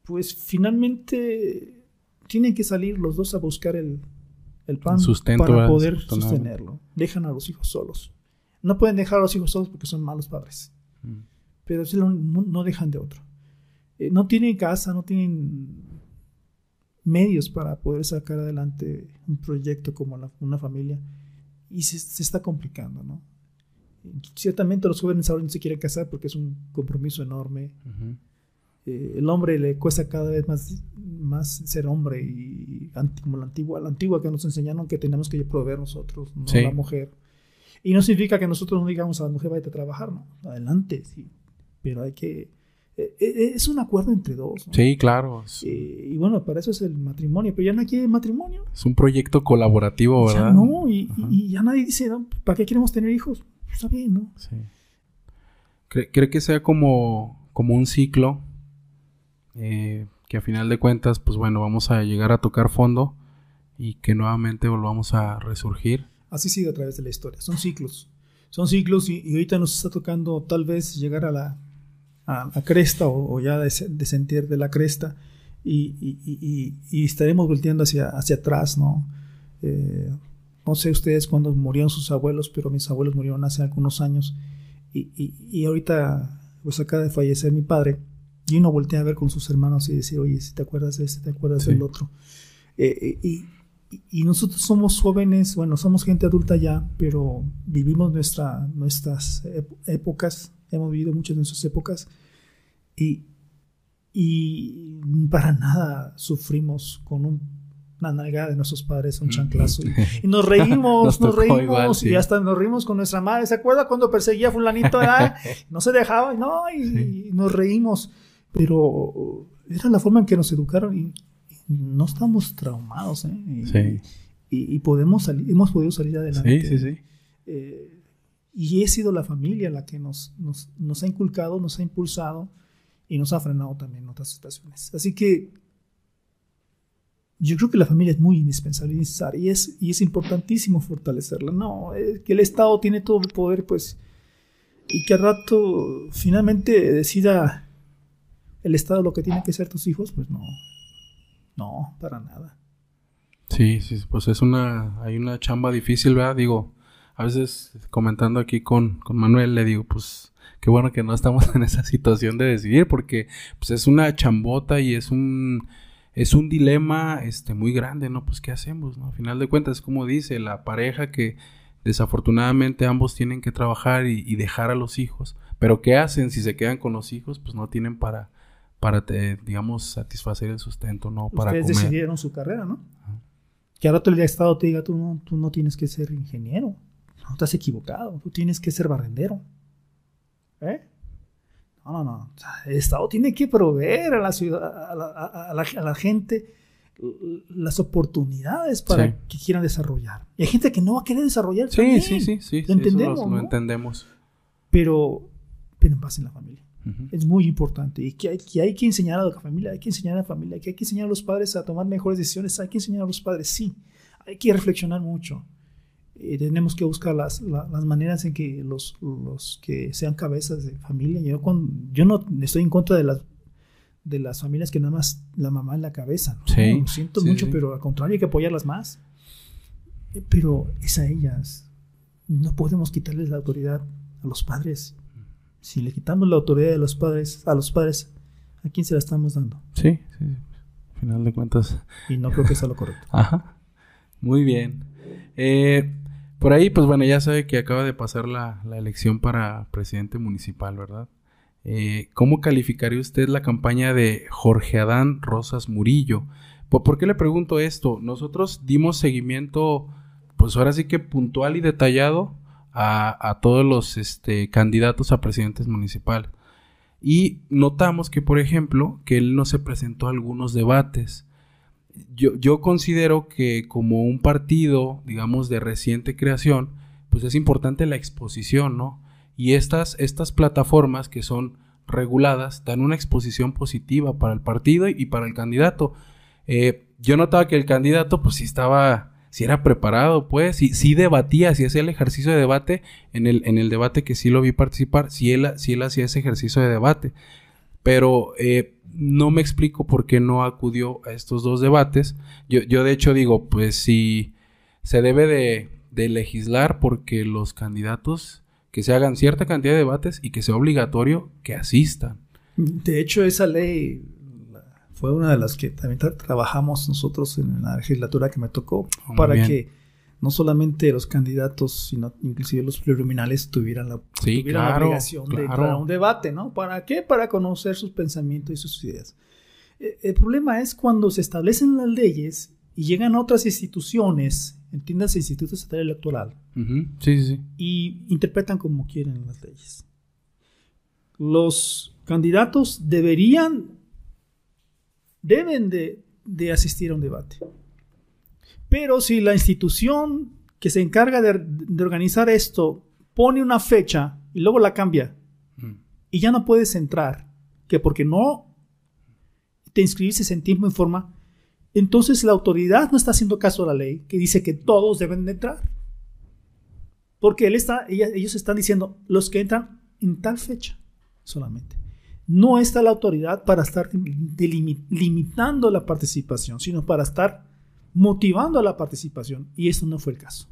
pues finalmente tienen que salir los dos a buscar el, el pan para poder sostenerlo. Dejan a los hijos solos. No pueden dejar a los hijos solos porque son malos padres. Mm pero no, no, dejan de otro. Eh, no tienen casa, no tienen medios para poder sacar adelante un proyecto como la, una familia y se, se, está complicando, ¿no? Ciertamente los jóvenes ahora no se quieren casar porque es un compromiso enorme. Uh -huh. Eh, el hombre le cuesta cada vez más, más ser hombre y como la antigua, la antigua que nos enseñaron que tenemos que proveer nosotros, no sí. la mujer. Y no significa que nosotros no digamos a la mujer vaya a trabajar, no, adelante, sí, pero hay que... Eh, eh, es un acuerdo entre dos. ¿no? Sí, claro. Eh, y bueno, para eso es el matrimonio, pero ya no hay matrimonio. Es un proyecto colaborativo, ¿verdad? Ya no, y, y ya nadie dice. ¿para qué queremos tener hijos? Está bien, ¿no? Sí. ¿Cree, cree que sea como, como un ciclo? Eh, que a final de cuentas, pues bueno, vamos a llegar a tocar fondo y que nuevamente volvamos a resurgir. Así sigue a través de la historia, son ciclos. Son ciclos y, ahorita nos está tocando tal vez llegar a la, cresta o, ya descender de la cresta y, estaremos volteando hacia, hacia atrás, ¿no? Eh, no sé ustedes cuándo murieron sus abuelos, pero mis abuelos murieron hace algunos años y, ahorita pues acaba de fallecer mi padre y uno voltea a ver con sus hermanos y decir, oye, si te acuerdas de este, te acuerdas sí. del otro. Eh, y, y, nosotros somos jóvenes, bueno, somos gente adulta ya, pero vivimos nuestra, nuestras épocas, hemos vivido muchas de nuestras épocas y, y para nada sufrimos con un, una nalgada de nuestros padres, un mm. chanclazo. Y, y nos reímos, nos, nos reímos igual, sí. y hasta nos reímos con nuestra madre. ¿Se acuerda cuando perseguía a fulanito? no se dejaba, no, y, sí. y nos reímos. Pero era la forma en que nos educaron y no estamos traumados, ¿eh? Y, sí. y, y podemos salir, hemos podido salir adelante. Sí, sí, sí. Eh, y he sido la familia la que nos, nos, nos, ha inculcado, nos ha impulsado y nos ha frenado también en otras situaciones. Así que yo creo que la familia es muy indispensable y y es, y es importantísimo fortalecerla. No, eh, que el Estado tiene todo el poder, pues, y que al rato finalmente decida el Estado lo que tienen que ser tus hijos, pues no, no, para nada. Sí, sí, pues es una, hay una chamba difícil, ¿verdad? Digo, a veces comentando aquí con, con Manuel, le digo, pues qué bueno que no estamos en esa situación de decidir, porque pues es una chambota y es un es un dilema este muy grande, ¿no? Pues qué hacemos, ¿no? A final de cuentas, como dice, la pareja que desafortunadamente ambos tienen que trabajar y, dejar a los hijos, pero ¿qué hacen si se quedan con los hijos? Pues no tienen para para digamos satisfacer el sustento, ¿no? Para Ustedes decidieron su carrera, ¿no? Que ahora el Estado te diga, tú no, tú no tienes que ser ingeniero, no estás equivocado, tú tienes que ser barrendero. ¿Eh? No, no, no. el Estado tiene que proveer a la ciudad, a la, gente las oportunidades para que quieran desarrollar. Y hay gente que no va a querer desarrollar. Sí, sí, sí, sí. Lo entendemos. Lo, entendemos. Pero, pero en base en la familia. Es muy importante. Y que hay, que hay que enseñar a la familia, hay que enseñar a la familia, que hay que enseñar a los padres a tomar mejores decisiones, hay que enseñar a los padres, sí. Hay que reflexionar mucho. Eh, tenemos que buscar las, las, maneras en que los, los, que sean cabezas de familia. Yo, con, yo no estoy en contra de las, de las familias que nada más la mamá en la cabeza. Sí, siento mucho, pero al contrario hay que apoyarlas más. Eh, pero es a ellas. No podemos quitarles la autoridad a los padres. Si le quitamos la autoridad de los padres, a los padres, ¿a quién se la estamos dando? Sí, sí. Al final de cuentas. Y no creo que sea lo correcto. Ajá. Muy bien. Eh, por ahí, pues bueno, ya sabe que acaba de pasar la, elección para presidente municipal, ¿verdad? Eh, ¿Cómo calificaría usted la campaña de Jorge Adán Rosas Murillo? ¿Por, qué le pregunto esto? Nosotros dimos seguimiento, pues ahora sí que puntual y detallado a, todos los este, candidatos a presidentes municipales. Y notamos que, por ejemplo, que él no se presentó a algunos debates yo, yo considero que como un partido, digamos, de reciente creación, pues es importante la exposición, ¿no? Y estas, estas plataformas que son reguladas dan una exposición positiva para el partido y, para el candidato. Eh, yo notaba que el candidato, pues sí estaba, si era preparado, pues, sí debatía, si hacía el ejercicio de debate, en el, en el debate que sí lo vi participar, sí él, él hacía ese ejercicio de debate. Pero eh, no me explico por qué no acudió a estos dos debates. Yo, yo de hecho digo, pues si se debe de, legislar porque los candidatos que se hagan cierta cantidad de debates y que sea obligatorio que asistan. De hecho, esa ley fue una de las que también trabajamos nosotros en la legislatura que me tocó oh, para que no solamente los candidatos, sino inclusive los plurinominales tuvieran la, obligación de entrar a un debate, ¿no? ¿Para qué? Para conocer sus pensamientos y sus ideas. Eh, el problema es cuando se establecen las leyes y llegan otras instituciones, entiendas Instituto Estatal Electoral, sí, sí, sí. y interpretan como quieren las leyes. Los candidatos deberían, deben de, de asistir a un debate. Pero si la institución que se encarga de, organizar esto pone una fecha y luego la cambia mm. y ya no puedes entrar, que porque no te inscribiste en tiempo y forma, entonces la autoridad no está haciendo caso a la ley que dice que todos deben de entrar. Porque él está, ellos están diciendo los que entran en tal fecha solamente. No está la autoridad para estar limitando la participación, sino para estar motivando a la participación y eso no fue el caso.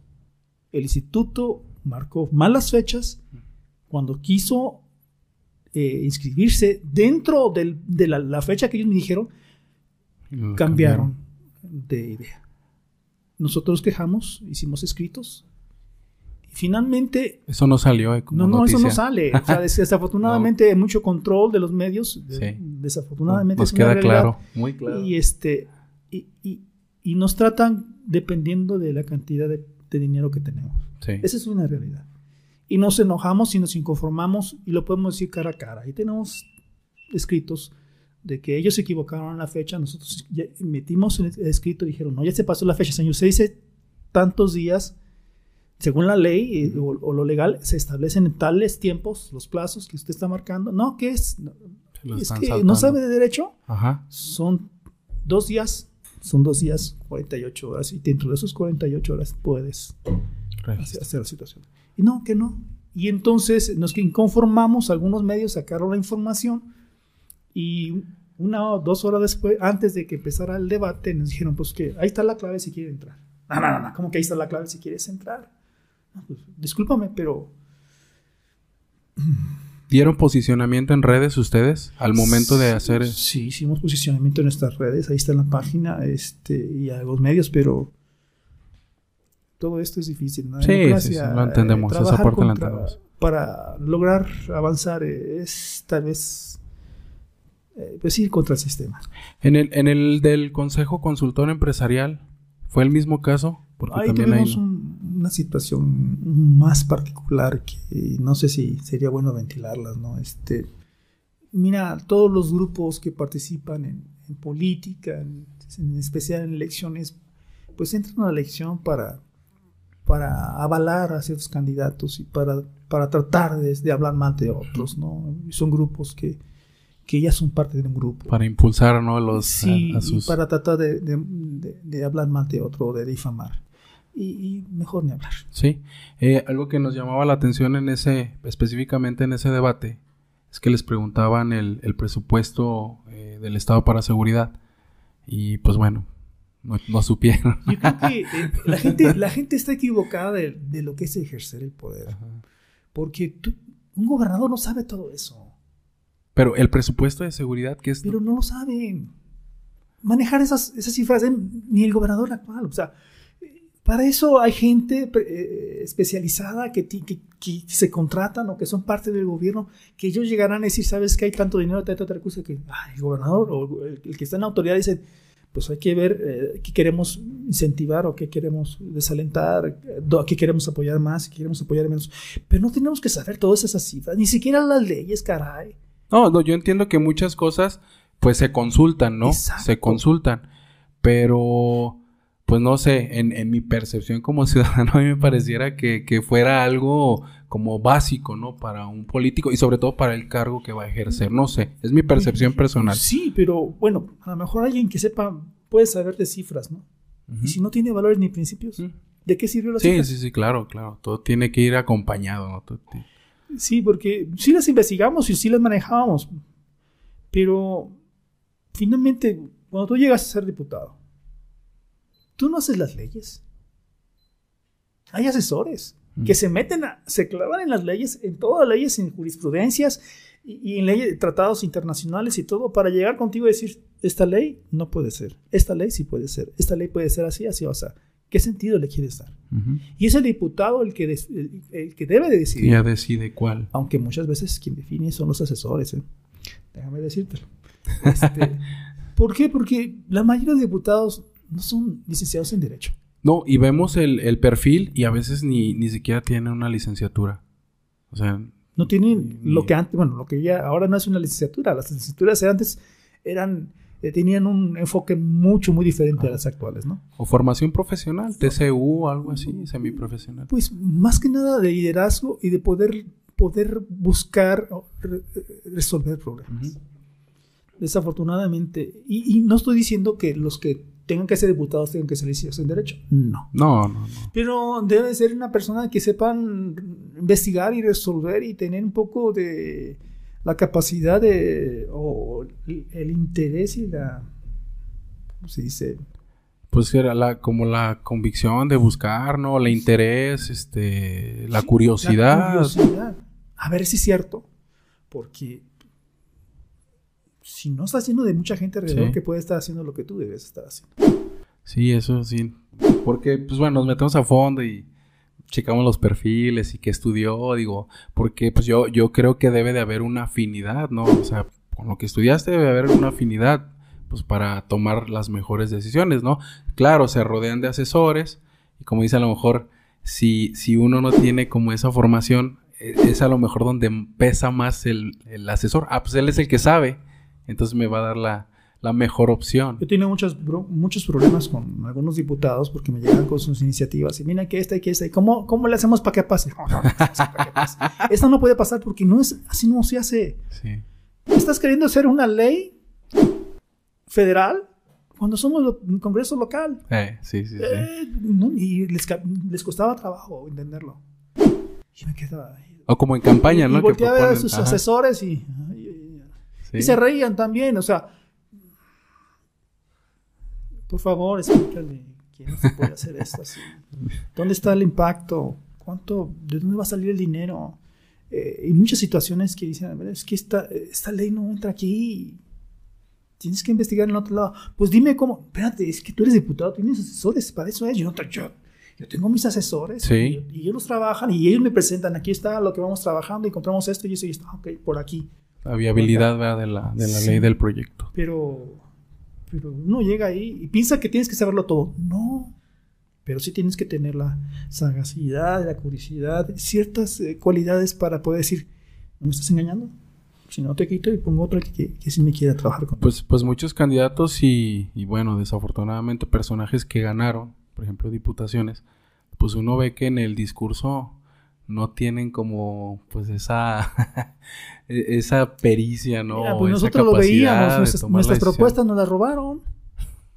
El instituto marcó malas fechas cuando quiso eh, inscribirse dentro de la, fecha que ellos me dijeron, cambiaron, de idea. Nosotros quejamos, hicimos escritos. Y finalmente... Eso no salió. Eh, no, no, eso no sale. desafortunadamente hay mucho control de los medios. Desafortunadamente. Nos queda claro, muy claro. Y, este, y, y nos tratan dependiendo de la cantidad de, dinero que tenemos. Esa es una realidad. Y nos enojamos y nos inconformamos y lo podemos decir cara a cara. Y tenemos escritos de que ellos se equivocaron en la fecha, nosotros ya metimos el escrito y dijeron, no, ya se pasó la fecha, señor, se dice tantos días, según la ley eh, o, lo legal, se establecen en tales tiempos los plazos que usted está marcando. No, ¿qué es? es que no sabe de derecho. Ajá. Son dos días son dos días, 48 horas, y dentro de esos 48 horas puedes hacer, hacer la situación. Y no, que no. Y entonces nos conformamos, algunos medios sacaron la información y una o dos horas después, antes de que empezara el debate, nos dijeron, pues que ahí está la clave si quiere entrar. No, no, no, ¿cómo que ahí está la clave si quieres entrar? Pues, discúlpame, pero... ¿Dieron posicionamiento en redes ustedes al momento de hacer? Sí, hicimos posicionamiento en nuestras redes, ahí está en la página este, y a los medios, pero todo esto es difícil. ¿no? Sí, sí, sí, lo entendemos, eh, esa parte la entendemos. Para lograr avanzar eh, es tal vez, eh, pues ir contra el sistema. En el, en el del Consejo Consultor Empresarial, ¿fue el mismo caso? Porque ahí tuvimos hay... un, una situación más particular que no sé si sería bueno ventilarlas, ¿no? Este, mira, todos los grupos que participan en, en política, en, en especial en elecciones, pues entran a la elección para para avalar a ciertos candidatos y para, para tratar de, de hablar mal de otros, ¿no? Son grupos que, que ya son parte de un grupo. Para impulsar, ¿no? Los, sí, a, a sus... y para tratar de, de, de, de, hablar mal de otro, de difamar. Y, y mejor ni hablar. Sí. Eh, algo que nos llamaba la atención en ese, específicamente en ese debate, es que les preguntaban el, el presupuesto eh, del Estado para seguridad. Y pues bueno, no, no, supieron. Yo creo que eh, la, gente, la gente está equivocada de, de, lo que es ejercer el poder. Ajá. Porque tú, un gobernador no sabe todo eso. Pero el presupuesto de seguridad, ¿qué es? Pero no lo saben. Manejar esas, esas cifras, eh, ni el gobernador actual. O sea, para eso hay gente eh, especializada que, que, que, se contratan o que son parte del gobierno, que ellos llegarán a decir, sabes que hay tanto dinero, tanta otra cosa, que ay, el gobernador o el, el que está en la autoridad dice pues hay que ver eh, qué queremos incentivar o qué queremos desalentar, a qué queremos apoyar más, qué queremos apoyar menos. Pero no tenemos que saber todas esas cifras, ni siquiera las leyes, caray. No, no, yo entiendo que muchas cosas pues se consultan, ¿no? Exacto. Se consultan, pero pues no sé, en, en, mi percepción como ciudadano a mí me pareciera que, que, fuera algo como básico, ¿no? Para un político y sobre todo para el cargo que va a ejercer, no sé, es mi percepción personal. Sí, pero bueno, a lo mejor alguien que sepa puede saber de cifras, ¿no? Uh -huh. Y si no tiene valores ni principios, uh -huh. ¿de qué sirve la Sí, cifras? sí, sí, claro, claro, todo tiene que ir acompañado, ¿no? Todo sí, porque sí las investigamos y sí las manejábamos, pero finalmente, cuando tú llegas a ser diputado, tú no haces las leyes. Hay asesores mm. que se meten, a, se clavan en las leyes, en todas las leyes, en jurisprudencias y, y en leyes, tratados internacionales y todo, para llegar contigo y decir, esta ley no puede ser, esta ley sí puede ser, esta ley puede ser así, así, o sea, ¿qué sentido le quieres dar? Uh -huh. Y es el diputado el que, el, el que debe de decidir. Ya decide cuál. Aunque muchas veces quien define son los asesores, ¿eh? déjame decírtelo. Este, ¿Por qué? Porque la mayoría de diputados no son licenciados en Derecho. No, y vemos el, el perfil y a veces ni, ni siquiera tienen una licenciatura. O sea... No tienen ni... lo que antes, bueno, lo que ya ahora no es una licenciatura. Las licenciaturas antes eran, eh, tenían un enfoque mucho, muy diferente ah. a las actuales, ¿no? O formación profesional, TCU algo así, semiprofesional. Pues más que nada de liderazgo y de poder, poder buscar re, resolver problemas. Uh -huh. Desafortunadamente, y, y no estoy diciendo que los que tengan que ser diputados, tengan que ser licenciados en Derecho. No. No, no, no. Pero debe ser una persona que sepan investigar y resolver y tener un poco de la capacidad de. o el interés y la. ¿Cómo se dice? Pues era la, como la convicción de buscar, ¿no? El interés, este, la sí, curiosidad. La curiosidad. A ver si es cierto. Porque si no estás lleno de mucha gente alrededor sí. que puede estar haciendo lo que tú debes estar haciendo. Sí, eso sí. Porque, pues bueno, nos metemos a fondo y checamos los perfiles y qué estudió, digo, porque pues yo, yo creo que debe de haber una afinidad, ¿no? O sea, con lo que estudiaste debe haber una afinidad, pues para tomar las mejores decisiones, ¿no? Claro, se rodean de asesores y como dice a lo mejor, si, si uno no tiene como esa formación, e, es a lo mejor donde pesa más el, el asesor. Ah, pues él es el que sabe entonces me va a dar la, la mejor opción. Yo tenía muchos, muchos problemas con algunos diputados porque me llegan con sus iniciativas y mira que esta y que esta y cómo, cómo le hacemos para que pase. Esta no puede pasar porque no es así no se hace. Sí. Estás queriendo hacer una ley federal cuando somos un congreso local. Eh, sí, sí, sí. Eh, y les, les costaba trabajo entenderlo. Y me quedaba. O como en campaña, y, ¿no? y volteé a sus Ajá, asesores y, y- sí. y se reían también. O sea, por favor, explícale quién se puede hacer esto así. ¿Dónde está el impacto? ¿Cuánto? ¿De dónde va a salir el dinero? Eh, y muchas situaciones que dicen, "A ver, es que esta, esta ley no entra aquí. Tienes que investigar en otro lado. Pues dime cómo. Espérate, es que tú eres diputado, tienes asesores, para eso es. Yo no yo, yo tengo mis asesores Sí. y, y ellos trabajan y ellos me presentan. Aquí está lo que vamos trabajando y compramos esto y eso y esto. Ok, por aquí. La viabilidad ¿verdad? de la, de la Sí. ley del proyecto. Pero, pero uno llega ahí y piensa que tienes que saberlo todo. No. Pero sí tienes que tener la sagacidad, la curiosidad, ciertas eh, cualidades para poder decir, ¿no me estás engañando? Si no te quito y pongo otro que, que, que sí me quiera trabajar con. Pues, pues muchos candidatos y, y bueno, desafortunadamente personajes que ganaron, por ejemplo, diputaciones, pues uno ve que en el discurso no tienen como pues esa e- esa pericia, ¿no? Mira, pues esa nosotros lo veíamos, nuestras, propuestas nos las robaron.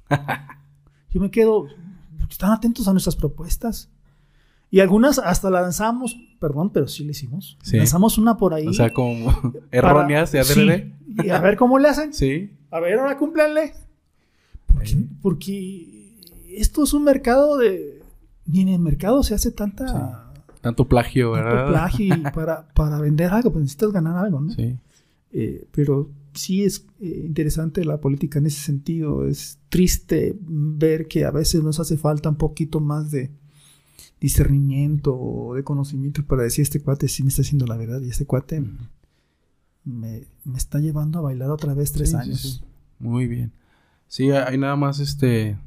Yo me quedo, están atentos a nuestras propuestas. Y algunas hasta la lanzamos, perdón, pero sí le hicimos. Sí. Lanzamos una por ahí. O sea, como erróneas de sí. adrede. Y a ver cómo le hacen. Sí. A ver, ahora cúmplanle. Porque, Sí. porque esto es un mercado de. Ni en el mercado se hace tanta. Tanto plagio, tanto ¿verdad? plagio y para, para vender algo, pues necesitas ganar algo, ¿no? Sí. Eh, pero sí es eh, interesante la política en ese sentido. Es triste ver que a veces nos hace falta un poquito más de discernimiento o de conocimiento para decir este cuate sí me está haciendo la verdad y este cuate me, me está llevando a bailar otra vez tres Sí, sí, años. sí. Muy bien. Sí, hay nada más este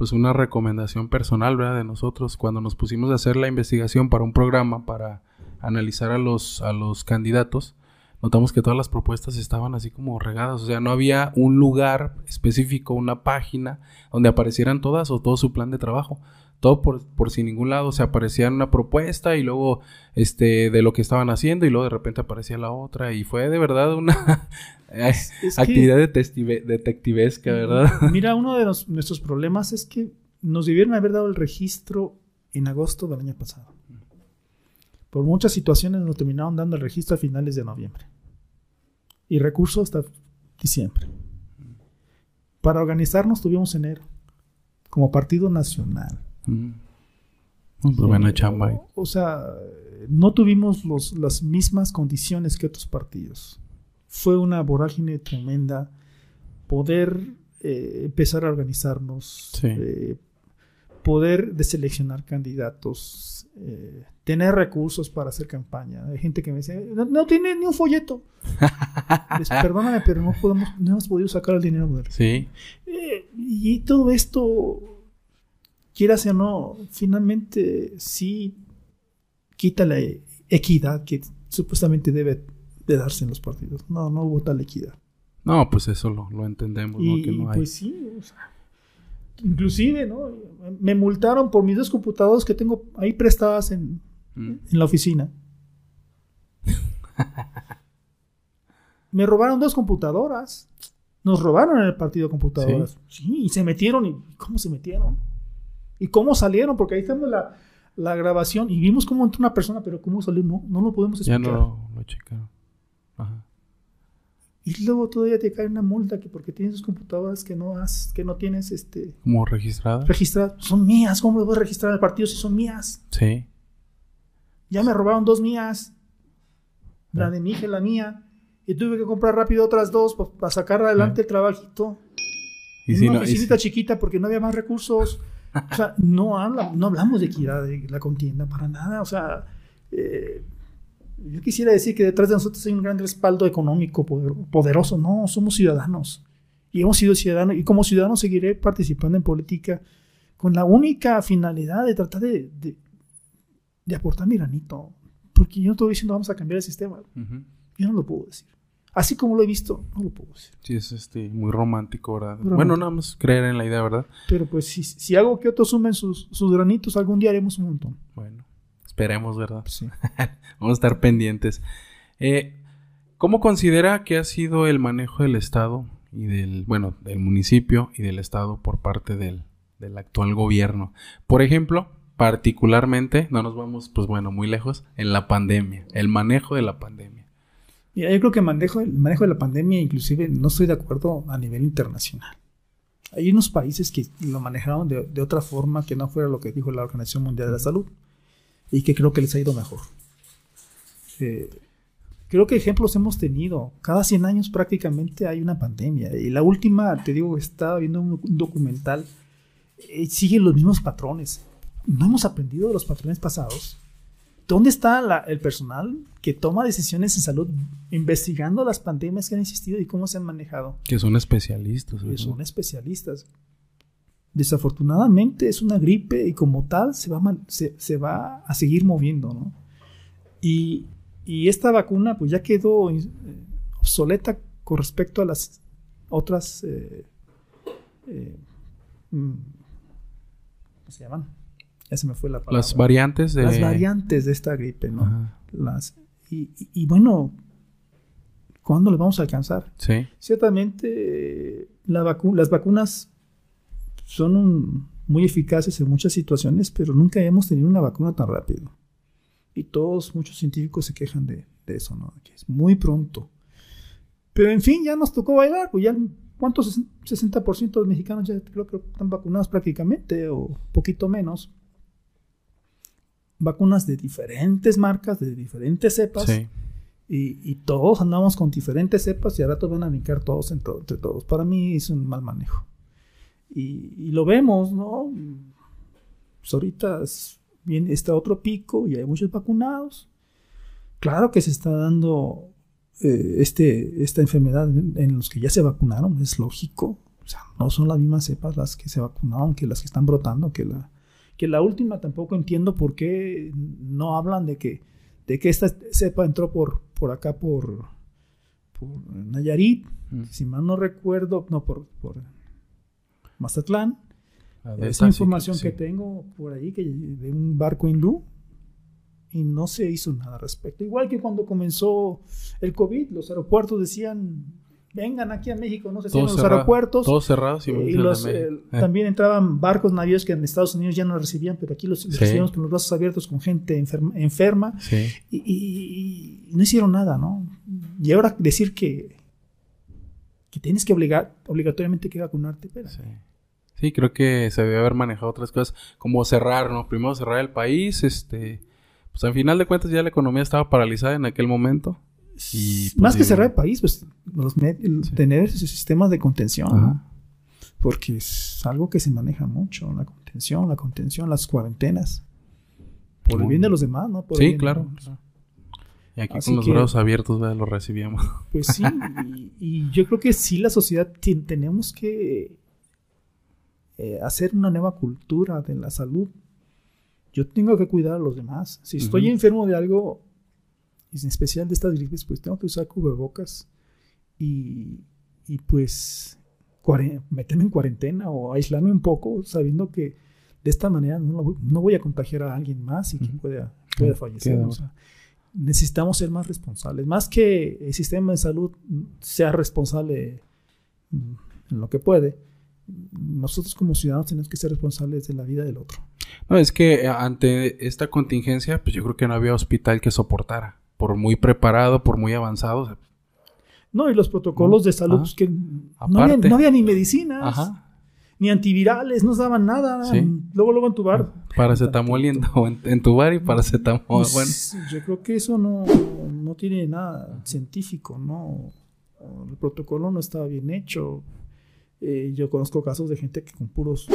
pues una recomendación personal, ¿verdad? De nosotros cuando nos pusimos a hacer la investigación para un programa para analizar a los a los candidatos, notamos que todas las propuestas estaban así como regadas, o sea, no había un lugar específico, una página donde aparecieran todas o todo su plan de trabajo. Todo por, por sin ningún lado, o sea, aparecía una propuesta y luego este de lo que estaban haciendo y luego de repente aparecía la otra y fue de verdad una Es actividad detective- detectivesca, ¿verdad? Mira, uno de los- nuestros problemas es que nos debieron haber dado el registro en agosto del año pasado. Por muchas situaciones nos terminaron dando el registro a finales de noviembre. Y recursos hasta diciembre. Para organizarnos tuvimos enero. Como partido nacional. Mm. Pues buena chamba. O sea, no tuvimos los- las mismas condiciones que otros partidos. Fue una vorágine tremenda poder eh, empezar a organizarnos, Sí. eh, poder deseleccionar candidatos, eh, tener recursos para hacer campaña. Hay gente que me dice, no, no tiene ni un folleto. Les, perdóname, pero no, podemos, no hemos podido sacar el dinero. brother". Sí, y todo esto, quieras o no, finalmente sí quita la equidad que supuestamente debe de darse en los partidos. No, no hubo tal equidad. no, pues eso lo, lo entendemos, ¿no? Y, Que no hay. pues sí, o sea, inclusive, ¿no? Me multaron por mis dos computadoras que tengo ahí prestadas en, Mm. en la oficina. Me robaron dos computadoras. Nos robaron en el partido computadoras. Sí, y se metieron. ¿Y cómo se metieron? ¿Y cómo salieron? Porque ahí estamos la, la grabación y vimos cómo entró una persona, pero cómo salió, no, no lo podemos Ya explicar. no lo, checaron. Ajá. Y luego todavía te cae una multa que porque tienes tus computadoras que no has, que no tienes este Como registrada. registradas. Son mías, ¿cómo me voy a registrar el partido si son mías? Sí. Ya me robaron dos mías. La de mi hija y la mía. Y tuve que comprar rápido otras dos pa- para sacar adelante el trabajito. Y en si una no, y si- chiquita porque no había más recursos. O sea, no, habla, no hablamos de equidad de la contienda para nada. O sea, eh, yo quisiera decir que detrás de nosotros hay un gran respaldo económico poder- poderoso. No, somos ciudadanos. Y hemos sido ciudadanos. Y como ciudadano seguiré participando en política con la única finalidad de tratar de, de, de aportar mi granito. Porque yo no estoy diciendo vamos a cambiar el sistema. Yo no lo puedo decir. Así como lo he visto, no lo puedo decir. Sí, es este, muy romántico, ¿verdad? Romántico. Bueno, nada más creer en la idea, ¿verdad? Pero pues si, si hago que otros sumen sus, sus granitos, algún día haremos un montón. Bueno, esperemos, ¿verdad? Sí. Vamos a estar pendientes. Eh, ¿Cómo considera que ha sido el manejo del Estado y del, bueno, del municipio y del estado por parte del, del actual gobierno. Por ejemplo, particularmente, no nos vamos, pues bueno, muy lejos, en la pandemia, el manejo de la pandemia. Mira, yo creo que manejo, el manejo de la pandemia, inclusive, no estoy de acuerdo a nivel internacional. Hay unos países que lo manejaron de, de otra forma que no fuera lo que dijo la Organización Mundial de la Salud y que creo que les ha ido mejor. Eh, creo que ejemplos hemos tenido. Cada 100 años prácticamente hay una pandemia. Y la última, te digo, estaba viendo un documental, eh, sigue los mismos patrones. No hemos aprendido de los patrones pasados. ¿Dónde está la- el personal que toma decisiones en salud investigando las pandemias que han existido y cómo se han manejado? Que son especialistas. que son especialistas. Desafortunadamente es una gripe y como tal se va a, man- se, se va a seguir moviendo, ¿no? Y, y esta vacuna pues ya quedó eh, obsoleta con respecto a las otras... eh, eh, mm, ¿Cómo se llaman? Ya se me fue la palabra. Las variantes de... Las variantes de esta gripe, ¿no? Ajá. Las, y, y- y bueno, ¿cuándo les vamos a alcanzar? Sí. Ciertamente, la vacu- las vacunas son un- muy eficaces en muchas situaciones, pero nunca hemos tenido una vacuna tan rápido. Y todos, muchos científicos se quejan de, de eso, ¿no? Que es muy pronto. Pero en fin, ya nos tocó bailar, pues ya, ¿cuántos? 60% de los mexicanos ya creo que están vacunados prácticamente, o poquito menos. Vacunas de diferentes marcas, de diferentes cepas. Sí. Y, y todos andamos con diferentes cepas y al rato van a brincar todos entre, entre todos. Para mí es un mal manejo. Y, y lo vemos, ¿no? Pues ahorita es- viene este otro pico y hay muchos vacunados. Claro que se está dando eh, este, esta enfermedad en, en los que ya se vacunaron, es lógico. O sea, no son las mismas cepas las que se vacunaron que las que están brotando, que la, que la última tampoco entiendo por qué no hablan de que de que esta cepa entró por, por acá, por, por Nayarit, Mm. si mal no recuerdo, no, por, por Mazatlán. Es sí información sí. que tengo por ahí que, de un barco hindú y no se hizo nada al respecto. Igual que cuando comenzó el COVID, los aeropuertos decían, vengan aquí a México, no se cierran los aeropuertos. Todos cerrados y, Eh, y el de los, eh, Eh. también entraban barcos navíos que en Estados Unidos ya no recibían, pero aquí los, los Sí. recibíamos con los brazos abiertos, con gente enferma, enferma Sí. y, y- y no hicieron nada, ¿no? Y ahora decir que, que tienes que obligar, obligatoriamente que vacunarte, pero Sí. Sí, creo que se debe haber manejado otras cosas, como cerrar, ¿no? Primero cerrar el país, este... Pues al final de cuentas ya la economía estaba paralizada en aquel momento. Y, pues, más que digo- cerrar el país, pues los tener esos sistemas de contención, ¿no? Porque es algo que se maneja mucho, la contención, la contención, las cuarentenas, por el bien de los demás, ¿no? Por Sí, claro. los- Y aquí Así con los que- brazos abiertos, ¿verdad? Lo recibíamos. Pues sí, y, y yo creo que sí la sociedad tenemos que eh, hacer una nueva cultura de la salud. Yo tengo que cuidar a los demás. Si estoy enfermo de algo, en especial de estas gripes, pues tengo que usar cubrebocas y, y pues meterme en cuarentena o aislarme un poco, sabiendo que de esta manera no, no voy a contagiar a alguien más y que pueda, pueda fallecer. queda o sea, necesitamos ser más responsables. Más que el sistema de salud sea responsable en lo que puede, nosotros como ciudadanos tenemos que ser responsables de la vida del otro. No, es que ante esta contingencia, pues yo creo que no había hospital que soportara. Por muy preparado, por muy avanzado. No, y los protocolos No, de salud, pues, que no había, Aparte. no había ni medicinas, Ajá. ni antivirales, no daban nada. Sí. Luego, luego entubar. Paracetamol y entubar y paracetamol. Pues, bueno, Yo creo que eso no, no tiene nada científico, ¿no? El protocolo no estaba bien hecho. Eh, yo conozco casos de gente que con puros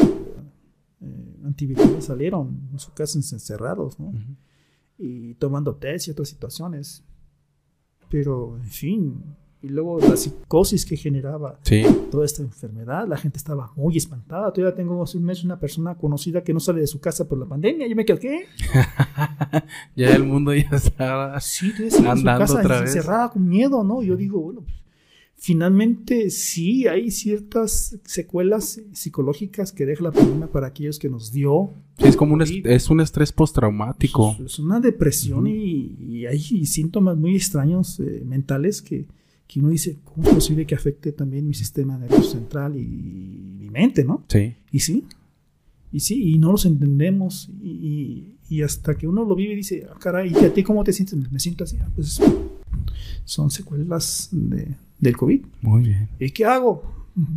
eh, antivirales salieron en su casa encerrados, ¿no? Y tomando test y otras situaciones. Pero, en fin, y luego la psicosis que generaba Sí. toda esta enfermedad, la gente estaba muy espantada. Todavía tengo hace un mes una persona conocida que no sale de su casa por la pandemia. Yo me quedé, ¿qué? Ya el mundo ya está. Sí, en su Andando casa otra vez. encerrada con miedo, ¿no? Yo digo, bueno, pues, finalmente sí hay ciertas secuelas psicológicas que deja la pandemia para aquellos que nos dio. Sí, es como un, es, Sí. es un estrés postraumático. Es una depresión y, y hay síntomas muy extraños eh, mentales que, que uno dice, ¿cómo es posible que afecte también mi sistema nervioso central y, mi mente, no? Sí. Y sí, y sí, y no los entendemos, y, y hasta que uno lo vive y dice, ah, caray, ¿y a ti cómo te sientes? Me, siento así, ah, pues son secuelas de, del COVID. Muy bien. ¿Y qué hago?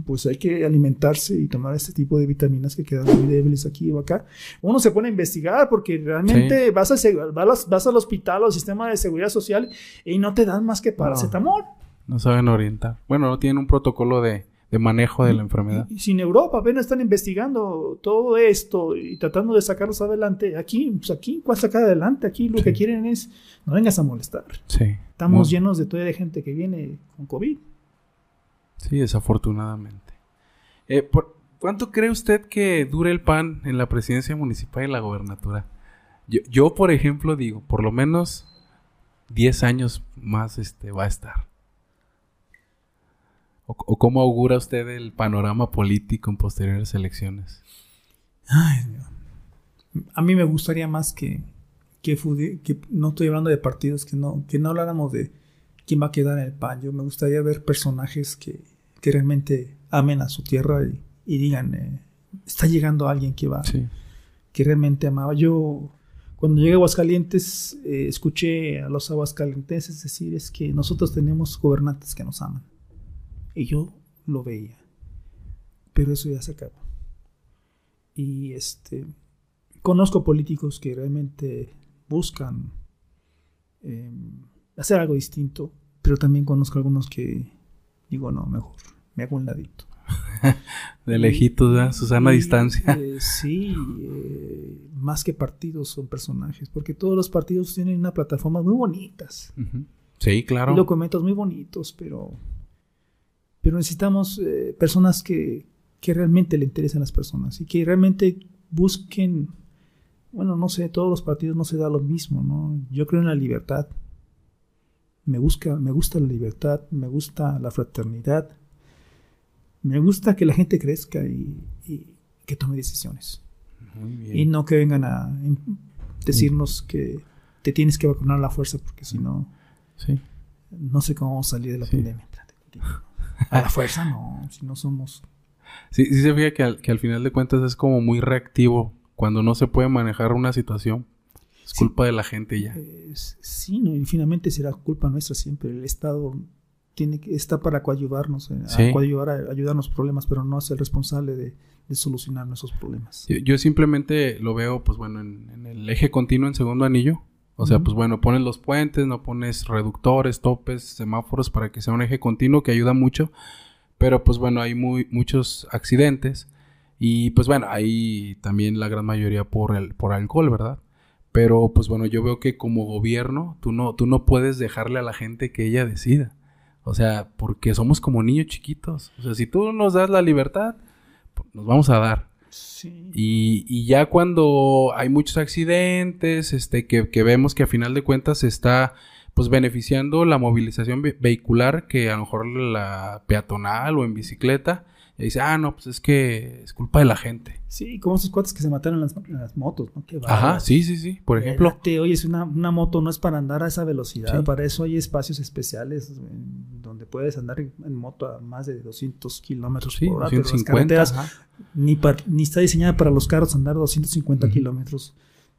Pues hay que alimentarse y tomar este tipo de vitaminas que quedan muy débiles aquí o acá. Uno se pone a investigar porque realmente vas, a, vas, vas, al hospital o al sistema de seguridad social y no te dan más que paracetamol. no saben orientar. Bueno, no tienen un protocolo de, de manejo de la enfermedad. Y, sin Europa apenas están investigando todo esto y tratando de sacarlos adelante. Aquí, pues aquí, ¿cuál sacar adelante? Aquí lo que quieren es, no vengas a molestar. Sí. Estamos llenos de toda de gente que viene con COVID. Sí, desafortunadamente. Eh, ¿por ¿Cuánto cree usted que dure el PAN en la presidencia municipal y la gobernatura? Yo, yo por ejemplo, digo, por lo menos 10 años más este, va a estar. ¿O, cómo augura usted el panorama político en posteriores elecciones? Ay, a mí me gustaría más que, que, que, no estoy hablando de partidos, que no, que no habláramos de quién va a quedar en el PAN. Yo me gustaría ver personajes que, que realmente amen a su tierra y, digan, eh, está llegando alguien que va, que realmente amaba. Yo cuando llegué a Aguascalientes eh, escuché a los aguascalienteses decir es que nosotros tenemos gobernantes que nos aman. Y yo lo veía. Pero eso ya se acabó. Y este conozco políticos que realmente buscan em, hacer algo distinto, pero también conozco algunos que digo, no, mejor, me hago un ladito. de lejitos, ¿verdad? Susana a distancia. Eh, sí, eh, más que partidos son personajes, porque todos los partidos tienen una plataforma muy bonitas. Sí, claro. Y documentos muy bonitos, pero pero necesitamos eh, personas que, que, realmente le interesen a las personas y que realmente busquen, bueno, no sé, todos los partidos no se da lo mismo, ¿no? Yo creo en la libertad. Me, busca, me gusta la libertad, me gusta la fraternidad, me gusta que la gente crezca y, que tome decisiones. Y no que vengan a decirnos que te tienes que vacunar a la fuerza porque si no, sí. no sé cómo vamos a salir de la pandemia. A la fuerza no, si no somos... Sí, sí se fija que al, que al final de cuentas es como muy reactivo cuando no se puede manejar una situación. Es culpa de la gente ya. sí, no, y finalmente será culpa nuestra siempre. El Estado tiene que, está para coadyuvarnos, eh, a coadyuvar a ayudarnos problemas, pero no es el responsable de, solucionar nuestros problemas. Yo, simplemente lo veo, pues bueno, en, en, el eje continuo en segundo anillo. O sea, pues bueno, pones los puentes, no pones reductores, topes, semáforos para que sea un eje continuo que ayuda mucho. Pero pues bueno, hay muy, muchos accidentes. Y pues bueno, hay también la gran mayoría por, el, por alcohol, ¿verdad? Pero pues bueno, yo veo que como gobierno tú no, tú no puedes dejarle a la gente que ella decida. O sea, porque somos como niños chiquitos. O sea, si tú nos das la libertad, pues, nos vamos a dar. Y, ya cuando hay muchos accidentes, este, que, que, vemos que a final de cuentas se está pues beneficiando la movilización vehicular que a lo mejor la peatonal o en bicicleta, y dice, ah, no, pues es que es culpa de la gente. Sí, como esos cuates que se mataron en las, motos, ¿no? Ajá, sí, sí, sí. Por ejemplo. oye, es una, una, moto no es para andar a esa velocidad. Para eso hay espacios especiales donde puedes andar en, moto a más de 200 kilómetros por hora. 250, ni, ni está diseñada para los carros andar 250 kilómetros,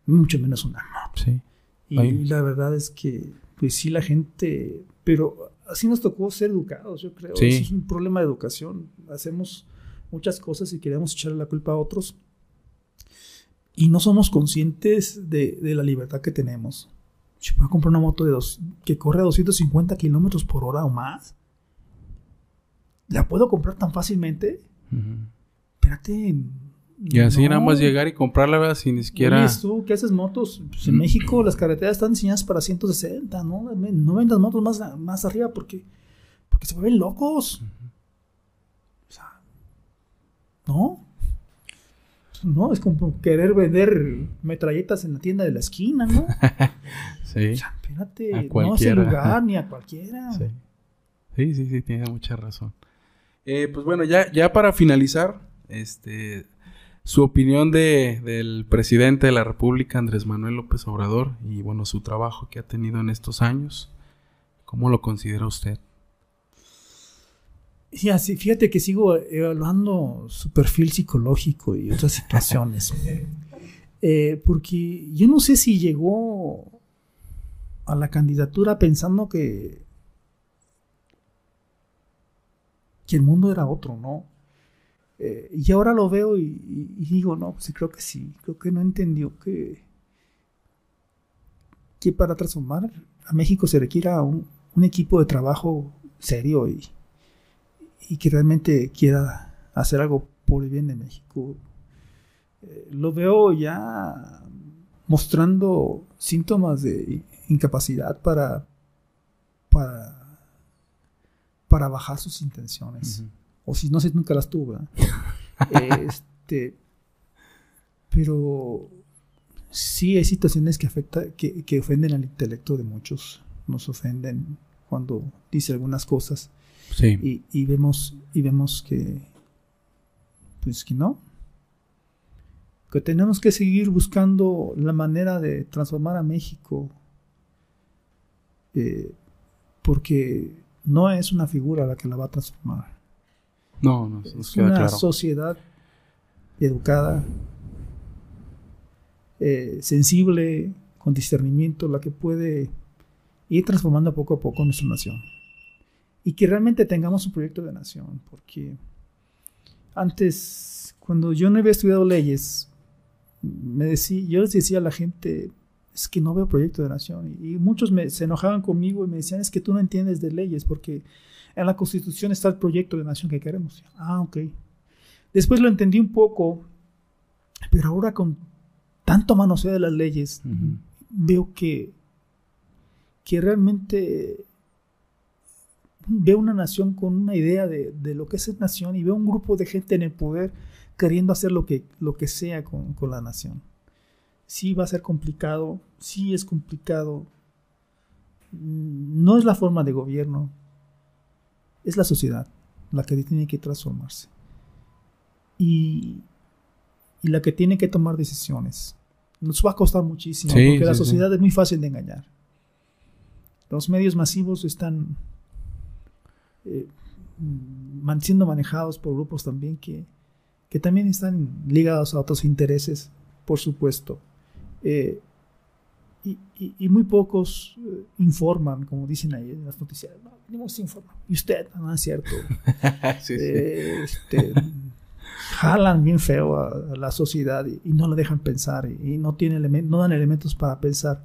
mucho menos una moto. Sí. Y la verdad es que, pues sí, la gente. Pero así nos tocó ser educados, yo creo. es un problema de educación. Hacemos muchas cosas y queremos echarle la culpa a otros. Y no somos conscientes de, la libertad que tenemos. Yo puedo comprar una moto de dos, que corre a 250 kilómetros por hora o más. ¿La puedo comprar tan fácilmente? Espérate. Y así nada más llegar y comprarla sin ni siquiera. Oye, tú qué haces motos? Pues en México las carreteras están diseñadas para 160, ¿no? No vendas motos más, más arriba porque, porque se vuelven locos. O sea, ¿no? No, es como querer vender metralletas en la tienda de la esquina, ¿no? sí. O sea, espérate, no el lugar ni a cualquiera. Sí. sí, sí, sí, tiene mucha razón. Eh, pues bueno, ya, ya para finalizar, este su opinión de, del presidente de la República, Andrés Manuel López Obrador, y bueno, su trabajo que ha tenido en estos años. ¿Cómo lo considera usted? Sí, así, fíjate que sigo evaluando su perfil psicológico y otras situaciones. Eh, porque yo no sé si llegó a la candidatura pensando que, que el mundo era otro, ¿no? Eh, y ahora lo veo y, y digo, no, pues creo que sí, creo que no entendió que, que para transformar a México se requiera un, un equipo de trabajo serio y, y, que realmente quiera hacer algo por el bien de México. Eh, lo veo ya mostrando síntomas de incapacidad para, para, para bajar sus intenciones. O si no sé, nunca las tuve. este, pero sí hay situaciones que afecta, que, que, ofenden al intelecto de muchos. Nos ofenden cuando dice algunas cosas. Sí. Y, y, vemos, y vemos que, pues que no. Que tenemos que seguir buscando la manera de transformar a México. Eh, porque no es una figura la que la va a transformar. No, no, es una claro. sociedad educada, eh, sensible, con discernimiento, la que puede ir transformando poco a poco nuestra nación. Y que realmente tengamos un proyecto de nación, porque antes, cuando yo no había estudiado leyes, me decía, yo les decía a la gente, es que no veo proyecto de nación. Y, muchos me, se enojaban conmigo y me decían, es que tú no entiendes de leyes, porque en la Constitución está el proyecto de nación que queremos. Ah, ok. Después lo entendí un poco, pero ahora con tanto manoseo de las leyes, uh -huh. veo que, que realmente veo una nación con una idea de, de, lo que es nación y veo un grupo de gente en el poder queriendo hacer lo que, lo que sea con, con la nación. Sí va a ser complicado, sí es complicado, no es la forma de gobierno, es la sociedad la que tiene que transformarse. Y, y la que tiene que tomar decisiones. Nos va a costar muchísimo, Sí, porque la sociedad sí. es muy fácil de engañar. Los medios masivos están eh, siendo manejados por grupos también que, que también están ligados a otros intereses, por supuesto. Eh, y, y- y muy pocos eh, informan, como dicen ahí en las noticias. No, venimos a informar. Y usted, no es cierto. sí, sí. Eh, este, jalan bien feo a, a la sociedad y, y no la dejan pensar y, no, tiene elemen- no dan elementos para pensar.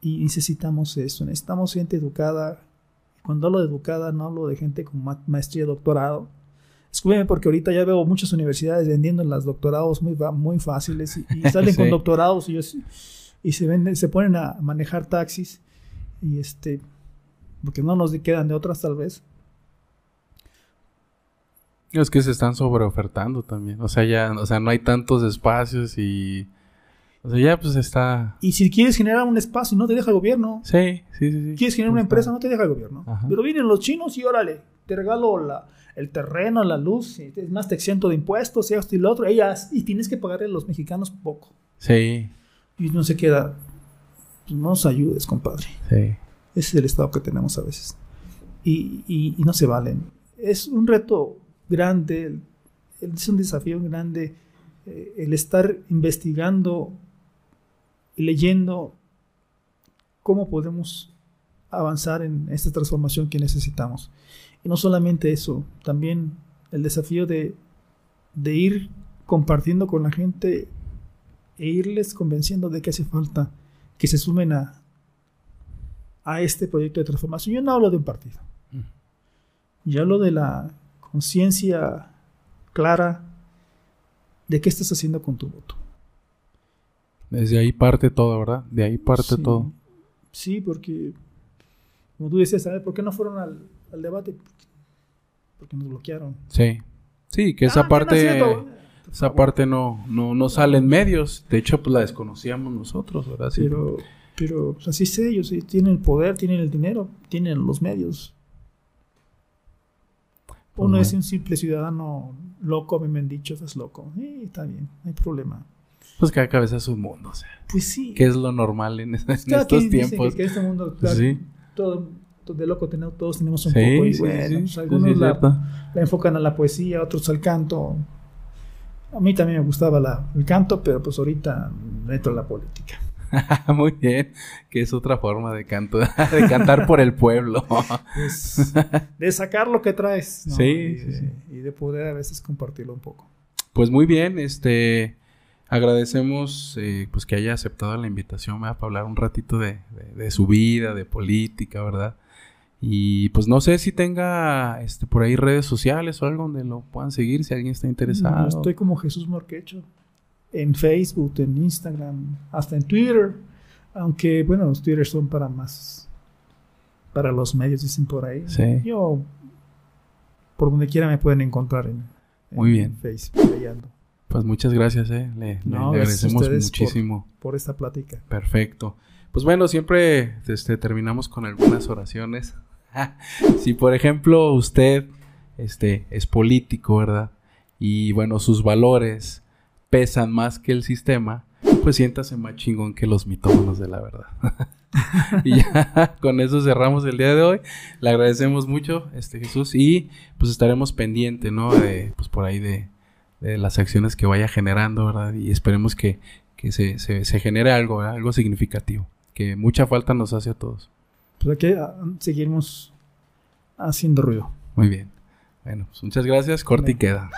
Y necesitamos eso, necesitamos gente educada. Cuando hablo de educada, no hablo de gente con ma- maestría, doctorado. Escúcheme, porque ahorita ya veo muchas universidades vendiendo los doctorados muy, muy fáciles y, y salen con doctorados y se, venden, se ponen a manejar taxis. Y este, porque no nos quedan de otras tal vez. Es que se están sobreofertando también. O sea, ya, o sea, no hay tantos espacios y. O sea, ya pues está. Y si quieres generar un espacio y no te deja el gobierno, Sí, sí, sí. sí. quieres generar una empresa, no te deja el gobierno. Ajá. Pero vienen los chinos y órale, te regalo la- el terreno, la luz, y es más, te exento de impuestos, y esto y lo otro, ellas, y tienes que pagarle a los mexicanos poco. Sí, Y no se queda, pues no nos ayudes, compadre. sí. Ese es el estado que tenemos a veces. Y, y- y no se valen. Es un reto grande, es un desafío grande eh, el estar investigando leyendo cómo podemos avanzar en esta transformación que necesitamos. Y no solamente eso, también el desafío de, de ir compartiendo con la gente e irles convenciendo de que hace falta que se sumen a, a este proyecto de transformación. Yo no hablo de un partido. Yo hablo de la conciencia clara de qué estás haciendo con tu voto. Desde ahí parte todo, ¿verdad? De ahí parte Sí. todo. Sí, porque, como tú decías, ¿sabes por qué no fueron al, al debate? Porque, nos bloquearon. Sí. Sí, que Ah, esa ¿qué parte. Por Esa parte no, no, no sale en medios. De hecho, pues la desconocíamos nosotros, ¿verdad? Sí. Pero, pero así es ellos, tienen el poder, tienen el dinero, tienen los medios. Pues Uno no. es un simple ciudadano loco, me han dicho, estás loco. Eh, está bien, no hay problema. Pues cada cabeza es un mundo, o sea. Pues sí. ¿Qué es lo normal en, en Pues estos tiempos? Que, que este mundo, Sí. todo, de loco tenemos, todos tenemos un Sí, poco. Y sí, bueno, pues, algunos la, enfocan a la poesía, otros al canto. A mí también me gustaba la- el canto, pero pues ahorita entro a la política. Muy bien, que es otra forma de canto, de cantar por el pueblo. De sacar lo que traes. ¿no? Sí, y, sí, de, sí. y de poder a veces compartirlo un poco. Pues muy bien, este agradecemos eh, pues que haya aceptado la invitación ¿verdad? para hablar un ratito de, de- de su vida, de política, ¿verdad? Y pues no sé si tenga este por ahí redes sociales o algo donde lo puedan seguir si alguien está interesado. Yo estoy como Jesús Morquecho. En Facebook, en Instagram, hasta en Twitter. Aunque, bueno, los Twitter son para más. Para los medios, dicen por ahí. Sí. Yo, por donde quiera me pueden encontrar en, en Muy bien. Facebook. ando, Pues muchas gracias, eh. Le, No, le agradecemos por- muchísimo. por esta plática. Perfecto. Pues bueno, siempre este, terminamos con algunas oraciones. si por ejemplo usted este, es político, ¿verdad? Y bueno, sus valores pesan más que el sistema, pues siéntase más chingón que los mitómanos de la verdad. y ya con eso cerramos el día de hoy. Le agradecemos mucho, este Jesús, y pues estaremos pendientes, ¿no? De, pues por ahí de, de las acciones que vaya generando, ¿verdad? Y esperemos que, que se, se, se genere algo, ¿verdad? algo significativo, que mucha falta nos hace a todos. Pues aquí ah, seguimos haciendo ruido. Muy bien. Bueno, pues muchas gracias. Corte y queda.